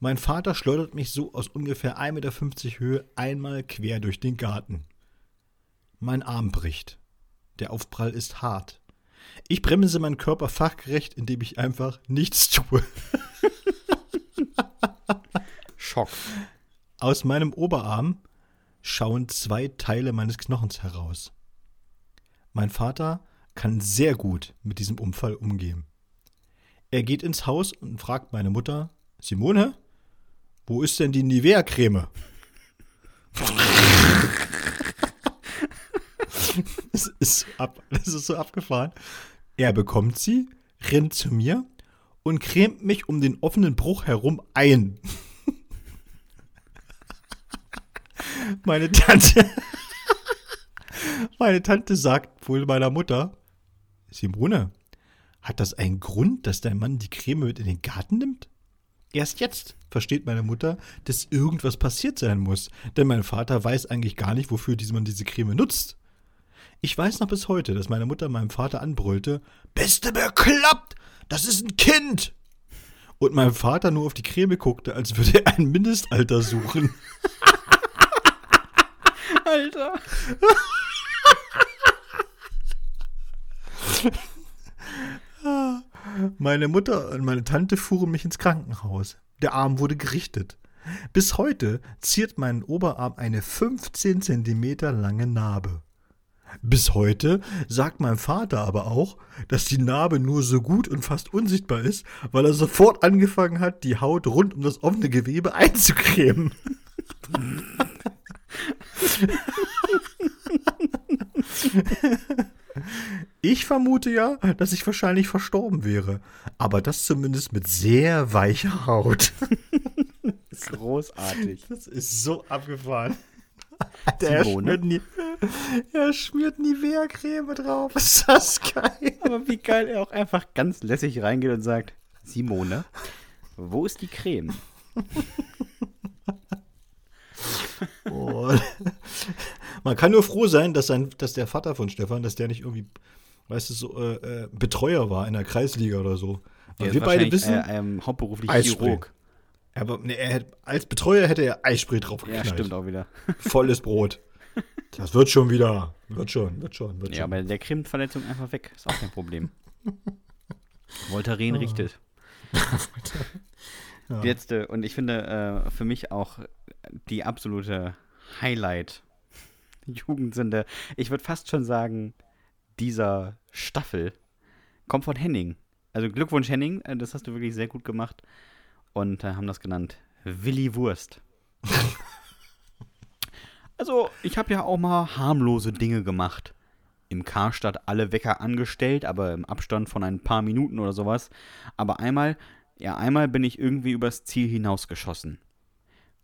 Mein Vater schleudert mich so aus ungefähr 1,50 Meter Höhe einmal quer durch den Garten. Mein Arm bricht. Der Aufprall ist hart. Ich bremse meinen Körper fachgerecht, indem ich einfach nichts tue. Schock. Aus meinem Oberarm schauen zwei Teile meines Knochens heraus. Mein Vater kann sehr gut mit diesem Unfall umgehen. Er geht ins Haus und fragt meine Mutter, Simone, wo ist denn die Nivea-Creme? das, ist ab, das ist so abgefahren. Er bekommt sie, rennt zu mir und cremt mich um den offenen Bruch herum ein. Meine Tante. Meine Tante sagt wohl meiner Mutter: Simone, hat das einen Grund, dass dein Mann die Creme mit in den Garten nimmt? Erst jetzt versteht meine Mutter, dass irgendwas passiert sein muss, denn mein Vater weiß eigentlich gar nicht, wofür man diese Creme nutzt. Ich weiß noch bis heute, dass meine Mutter meinem Vater anbrüllte: Bist du bekloppt? Das ist ein Kind! Und mein Vater nur auf die Creme guckte, als würde er ein Mindestalter suchen. Alter. Meine Mutter und meine Tante fuhren mich ins Krankenhaus. Der Arm wurde gerichtet. Bis heute ziert meinen Oberarm eine 15 Zentimeter lange Narbe. Bis heute sagt mein Vater aber auch, dass die Narbe nur so gut und fast unsichtbar ist, weil er sofort angefangen hat, die Haut rund um das offene Gewebe einzucremen. Ich vermute ja, dass ich wahrscheinlich verstorben wäre, aber das zumindest mit sehr weicher Haut. Großartig. Das ist so abgefahren. Der Simone? schmiert, nie, er schmiert Nivea-Creme drauf. Ist das geil? Aber wie geil er auch einfach ganz lässig reingeht und sagt, Simone, wo ist die Creme? Oh. Man kann nur froh sein, dass, sein, dass der Vater von Stefan, dass der nicht irgendwie, weißt du, so äh, äh, Betreuer war in der Kreisliga oder so. Der wir beide wissen, Äh, ähm, hauptberuflich. Chirurg. Aber, nee, er, hätte- als Betreuer hätte er Eisspray drauf Ja, stimmt auch wieder. Volles Brot. Das wird schon wieder. Wird schon, wird schon, wird Ja, schon. aber der cremt Verletzung einfach weg. Ist auch kein Problem. Voltaren richtet. Ja. Letzte, und ich finde äh, für mich auch die absolute Highlight-Jugendsünde, ich würde fast schon sagen, dieser Staffel kommt von Henning. Also Glückwunsch Henning, äh, das hast du wirklich sehr gut gemacht. Und äh, haben das genannt Willi Wurst. also, ich habe ja auch mal harmlose Dinge gemacht. Im Karstadt alle Wecker angestellt, aber im Abstand von ein paar Minuten oder sowas. Aber einmal, ja, einmal bin ich irgendwie übers Ziel hinausgeschossen.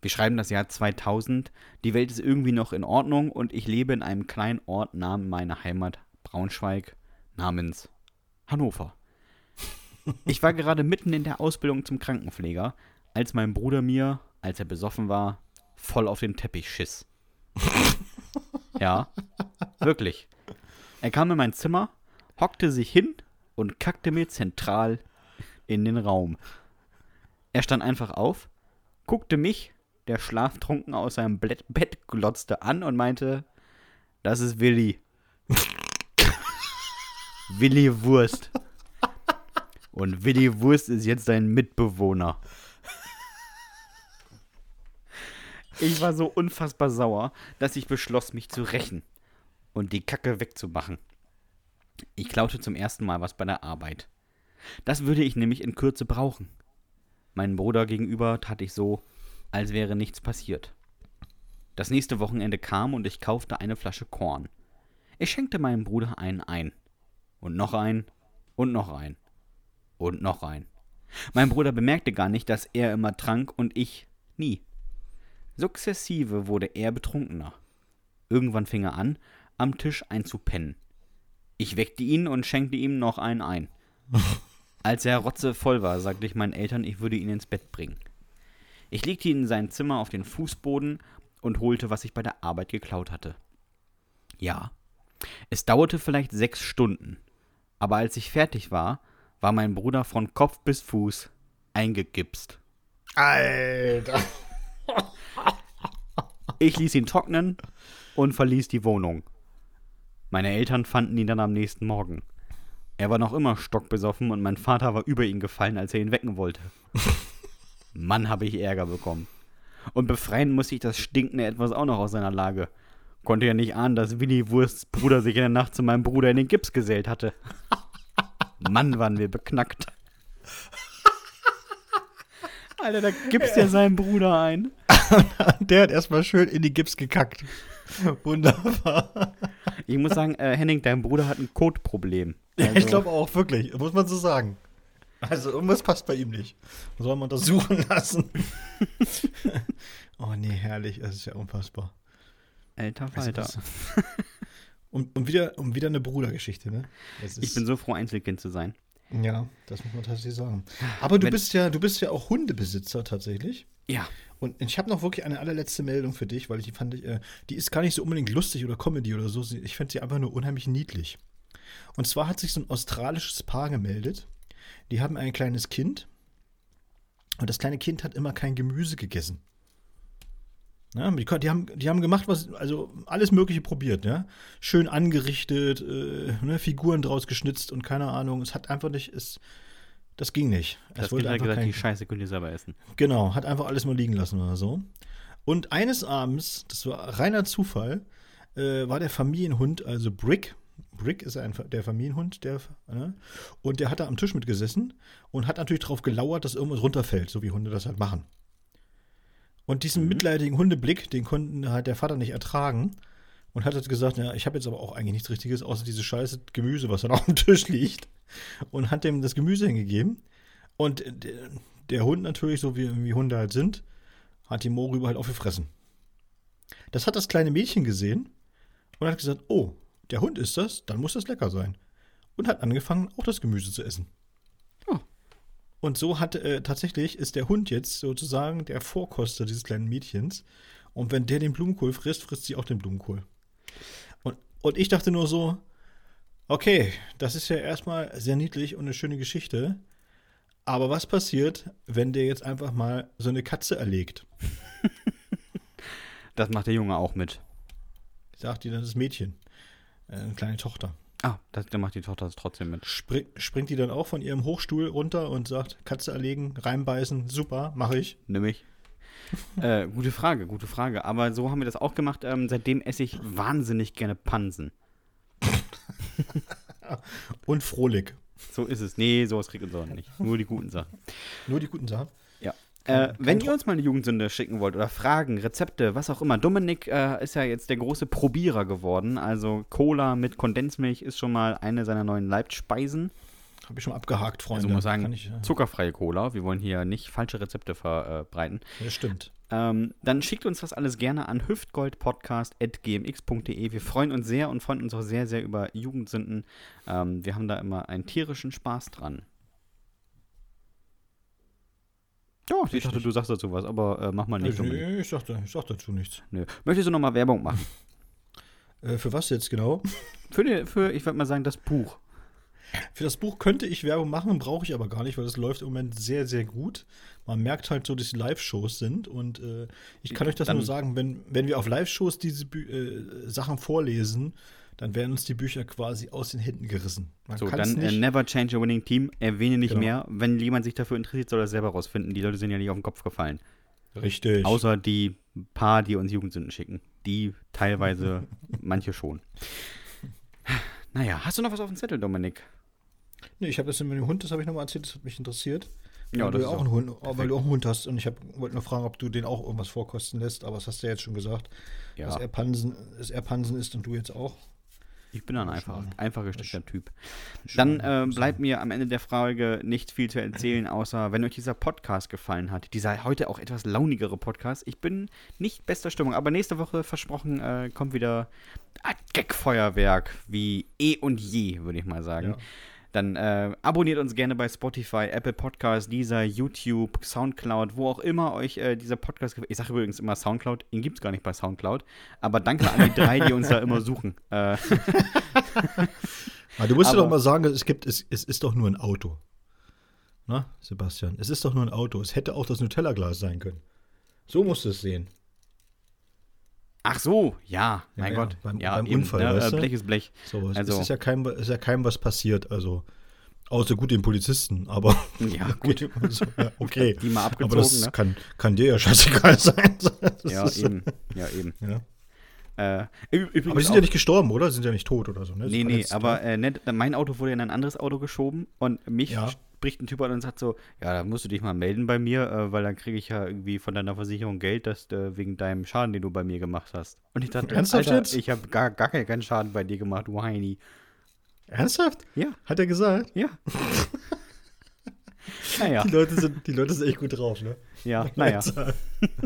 Wir schreiben das Jahr 2000, die Welt ist irgendwie noch in Ordnung und ich lebe in einem kleinen Ort nahe meiner Heimat Braunschweig namens Hannover. Ich war gerade mitten in der Ausbildung zum Krankenpfleger, als mein Bruder mir, als er besoffen war, voll auf den Teppich schiss. ja, wirklich. Er kam in mein Zimmer, hockte sich hin und kackte mir zentral in den Raum. Er stand einfach auf, guckte mich, der schlaftrunken aus seinem Bett, Bett glotzte, an und meinte, das ist Willi. Willi Wurst. Und Willi Wurst ist jetzt dein Mitbewohner. Ich war so unfassbar sauer, dass ich beschloss, mich zu rächen und die Kacke wegzumachen. Ich klaute zum ersten Mal was bei der Arbeit. Das würde ich nämlich in Kürze brauchen. Meinem Bruder gegenüber tat ich so, als wäre nichts passiert. Das nächste Wochenende kam und ich kaufte eine Flasche Korn. Ich schenkte meinem Bruder einen ein. Und noch ein. Und noch ein. Und noch ein. Mein Bruder bemerkte gar nicht, dass er immer trank und ich nie. Sukzessive wurde er betrunkener. Irgendwann fing er an, am Tisch einzupennen. Ich weckte ihn und schenkte ihm noch einen ein. Als er rotzevoll war, sagte ich meinen Eltern, ich würde ihn ins Bett bringen. Ich legte ihn in sein Zimmer auf den Fußboden und holte, was ich bei der Arbeit geklaut hatte. Ja, es dauerte vielleicht sechs Stunden, aber als ich fertig war, war mein Bruder von Kopf bis Fuß eingegipst. Alter. Ich ließ ihn trocknen und verließ die Wohnung. Meine Eltern fanden ihn dann am nächsten Morgen. Er war noch immer stockbesoffen und mein Vater war über ihn gefallen, als er ihn wecken wollte. Mann, habe ich Ärger bekommen. Und befreien musste ich das stinkende Etwas auch noch aus seiner Lage. Konnte ja nicht ahnen, dass Willi Wursts Bruder sich in der Nacht zu meinem Bruder in den Gips gesellt hatte. Mann, waren wir beknackt. Alter, da gibst ja seinen Bruder ein. Der hat erstmal schön in die Gips gekackt. Wunderbar. Ich muss sagen, äh, Henning, dein Bruder hat ein Kotproblem. Ja, ich Also- glaube auch, wirklich. Muss man so sagen. Also, irgendwas passt bei ihm nicht. Soll man untersuchen lassen. oh, nee, herrlich. Das ist ja unfassbar. Alter Also, Falter. Und, und, wieder, und wieder eine Brudergeschichte, ne? Ich bin so froh, Einzelkind zu sein. Ja, das muss man tatsächlich sagen. Aber du Wenn- bist ja, du bist ja auch Hundebesitzer tatsächlich. Ja. Und ich habe noch wirklich eine allerletzte Meldung für dich, weil ich die fand, ich, äh, die ist gar nicht so unbedingt lustig oder Comedy oder so. Ich finde sie einfach nur unheimlich niedlich. Und zwar hat sich so ein australisches Paar gemeldet. Die haben ein kleines Kind. Und das kleine Kind hat immer kein Gemüse gegessen. Ja, die, kon- die, haben, die haben gemacht, was, also alles Mögliche probiert, ja. Schön angerichtet, äh, ne, Figuren draus geschnitzt und keine Ahnung. Es hat einfach nicht, es, Das ging nicht. Das Es hat einfach gesagt, kein- die Scheiße könnt ihr selber essen. Genau, hat einfach alles mal liegen lassen oder so. Und eines Abends, das war reiner Zufall, äh, war der Familienhund, also Brick. Brick ist ein, der Familienhund, der, ne? und der hat da am Tisch mitgesessen und hat natürlich darauf gelauert, dass irgendwas runterfällt, so wie Hunde das halt machen. Und diesen mitleidigen Hundeblick, den konnten halt der Vater nicht ertragen und hat jetzt gesagt, ja, ich habe jetzt aber auch eigentlich nichts Richtiges, außer diese scheiße Gemüse, was dann auf dem Tisch liegt. Und hat dem das Gemüse hingegeben. Und der, der Hund natürlich, so wie, wie Hunde halt sind, hat die Mohrrübe halt aufgefressen. Das hat das kleine Mädchen gesehen und hat gesagt, oh, der Hund ist das, dann muss das lecker sein. Und hat angefangen, auch das Gemüse zu essen. Und so hat äh, tatsächlich ist der Hund jetzt sozusagen der Vorkoster dieses kleinen Mädchens. Und wenn der den Blumenkohl frisst, frisst sie auch den Blumenkohl. Und, und ich dachte nur so, okay, das ist ja erstmal sehr niedlich und eine schöne Geschichte. Aber was passiert, wenn der jetzt einfach mal so eine Katze erlegt? Das macht der Junge auch mit. Sagt die dann das Mädchen, äh, eine kleine Tochter. Ah, das, dann macht die Tochter das trotzdem mit. Spring, springt die dann auch von ihrem Hochstuhl runter und sagt, Katze erlegen, reinbeißen, super, mache ich. Nämlich. äh, gute Frage, gute Frage. Aber so haben wir das auch gemacht. Ähm, seitdem esse ich wahnsinnig gerne Pansen. Und frohlich. So ist es. Nee, sowas kriegt unser nicht. Nur die guten Sachen. Nur die guten Sachen. Äh, wenn ihr uns mal eine Jugendsünde schicken wollt oder Fragen, Rezepte, was auch immer. Dominik äh, ist ja jetzt der große Probierer geworden. Also Cola mit Kondensmilch ist schon mal eine seiner neuen Leibspeisen. Habe ich schon abgehakt, Freunde. Also muss sagen, ich, äh, zuckerfreie Cola. Wir wollen hier nicht falsche Rezepte verbreiten. ja, stimmt. Ähm, dann schickt uns das alles gerne an hüftgoldpodcast.gmx.de. Wir freuen uns sehr und freuen uns auch sehr, sehr über Jugendsünden. Ähm, wir haben da immer einen tierischen Spaß dran. Ja, ich Richtig. dachte, du sagst dazu was, aber äh, mach mal nicht. ich, Dominik. ich, sagte, ich sag dazu nichts. Nö. Möchtest du nochmal Werbung machen? Äh, für was jetzt genau? Für, die, für ich würde mal sagen, das Buch. Für das Buch könnte ich Werbung machen, brauche ich aber gar nicht, weil das läuft im Moment sehr, sehr gut. Man merkt halt so, dass die Live-Shows sind und äh, ich kann euch das Dann- nur sagen, wenn, wenn wir auf Live-Shows diese Bü äh, Sachen vorlesen, dann werden uns die Bücher quasi aus den Händen gerissen. Man So, dann äh, nicht. Never Change a Winning Team. Erwähne nicht Genau. mehr. Wenn jemand sich dafür interessiert, soll er es selber rausfinden. Die Leute sind ja nicht auf den Kopf gefallen. Richtig. Außer die paar, die uns Jugendsünden schicken. Die teilweise, manche schon. Naja, hast du noch was auf dem Zettel, Dominik? nee, ich habe das mit dem Hund, das habe ich nochmal erzählt, das hat mich interessiert. Ja, weil du ja auch einen Hund, weil du auch einen Hund hast und ich wollte nur fragen, ob du den auch irgendwas vorkosten lässt, aber das hast du ja jetzt schon gesagt, dass Ja, er Pansen, dass er Pansen ist und du jetzt auch. Ich bin ein einfach, einfach gesteckter Typ. Dann äh, bleibt mir am Ende der Frage nicht viel zu erzählen, außer wenn euch dieser Podcast gefallen hat. Dieser heute auch etwas launigere Podcast. Ich bin nicht bester Stimmung, aber nächste Woche versprochen äh, kommt wieder ein Gagfeuerwerk wie eh und je, würde ich mal sagen. Ja. Dann äh, abonniert uns gerne bei Spotify, Apple Podcasts, dieser YouTube, Soundcloud, wo auch immer euch äh, dieser Podcast gefällt. Ich sage übrigens immer Soundcloud, ihn gibt es gar nicht bei Soundcloud. Aber danke an die drei, die uns da immer suchen. Äh, du musst dir Aber- doch mal sagen, es gibt, es, es ist doch nur ein Auto. Na, Sebastian, es ist doch nur ein Auto. Es hätte auch das Nutella-Glas sein können. So musst du es sehen. Ach so, ja, mein ja, Gott. beim- ja, beim eben, Unfall, ne, weißt du? Blech ist Blech. So, es Also- ist ja keinem, es ist ja keinem was passiert, also außer gut den Polizisten, aber Ja, gut. okay, also, ja, okay. Die mal aber abgezogen, das ne? kann, kann dir ja scheißegal sein. Das Ja, ist- eben. Ja, eben. Ja. Äh, übrigens Aber die sind ja nicht gestorben, oder? Sind ja nicht tot oder so, ne? Nee, nee, aber äh, mein Auto wurde in ein anderes Auto geschoben und mich Ja. Spricht ein Typ an und sagt so, ja, da musst du dich mal melden bei mir, äh, weil dann kriege ich ja irgendwie von deiner Versicherung Geld, dass, äh, wegen deinem Schaden, den du bei mir gemacht hast. Und ich dachte, Ernsthaft Alter, jetzt? ich habe gar, gar keinen, keinen Schaden bei dir gemacht, du Heini. Ernsthaft? Ja, Hat er gesagt? ja. naja, Die Leute sind, die Leute sind echt gut drauf, ne? ja, naja.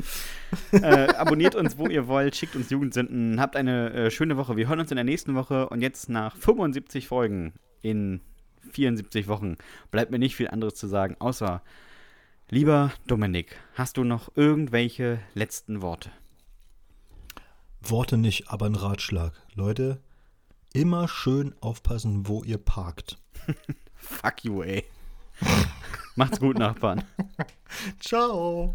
äh, abonniert uns, wo ihr wollt, schickt uns Jugendsünden, habt eine äh, schöne Woche. Wir hören uns in der nächsten Woche und jetzt nach 75 Folgen in 74 Wochen bleibt mir nicht viel anderes zu sagen, außer, lieber Dominik, hast du noch irgendwelche letzten Worte? Worte nicht, aber ein Ratschlag. Leute, immer schön aufpassen, wo ihr parkt. Fuck you, ey. Macht's gut, Nachbarn. Ciao.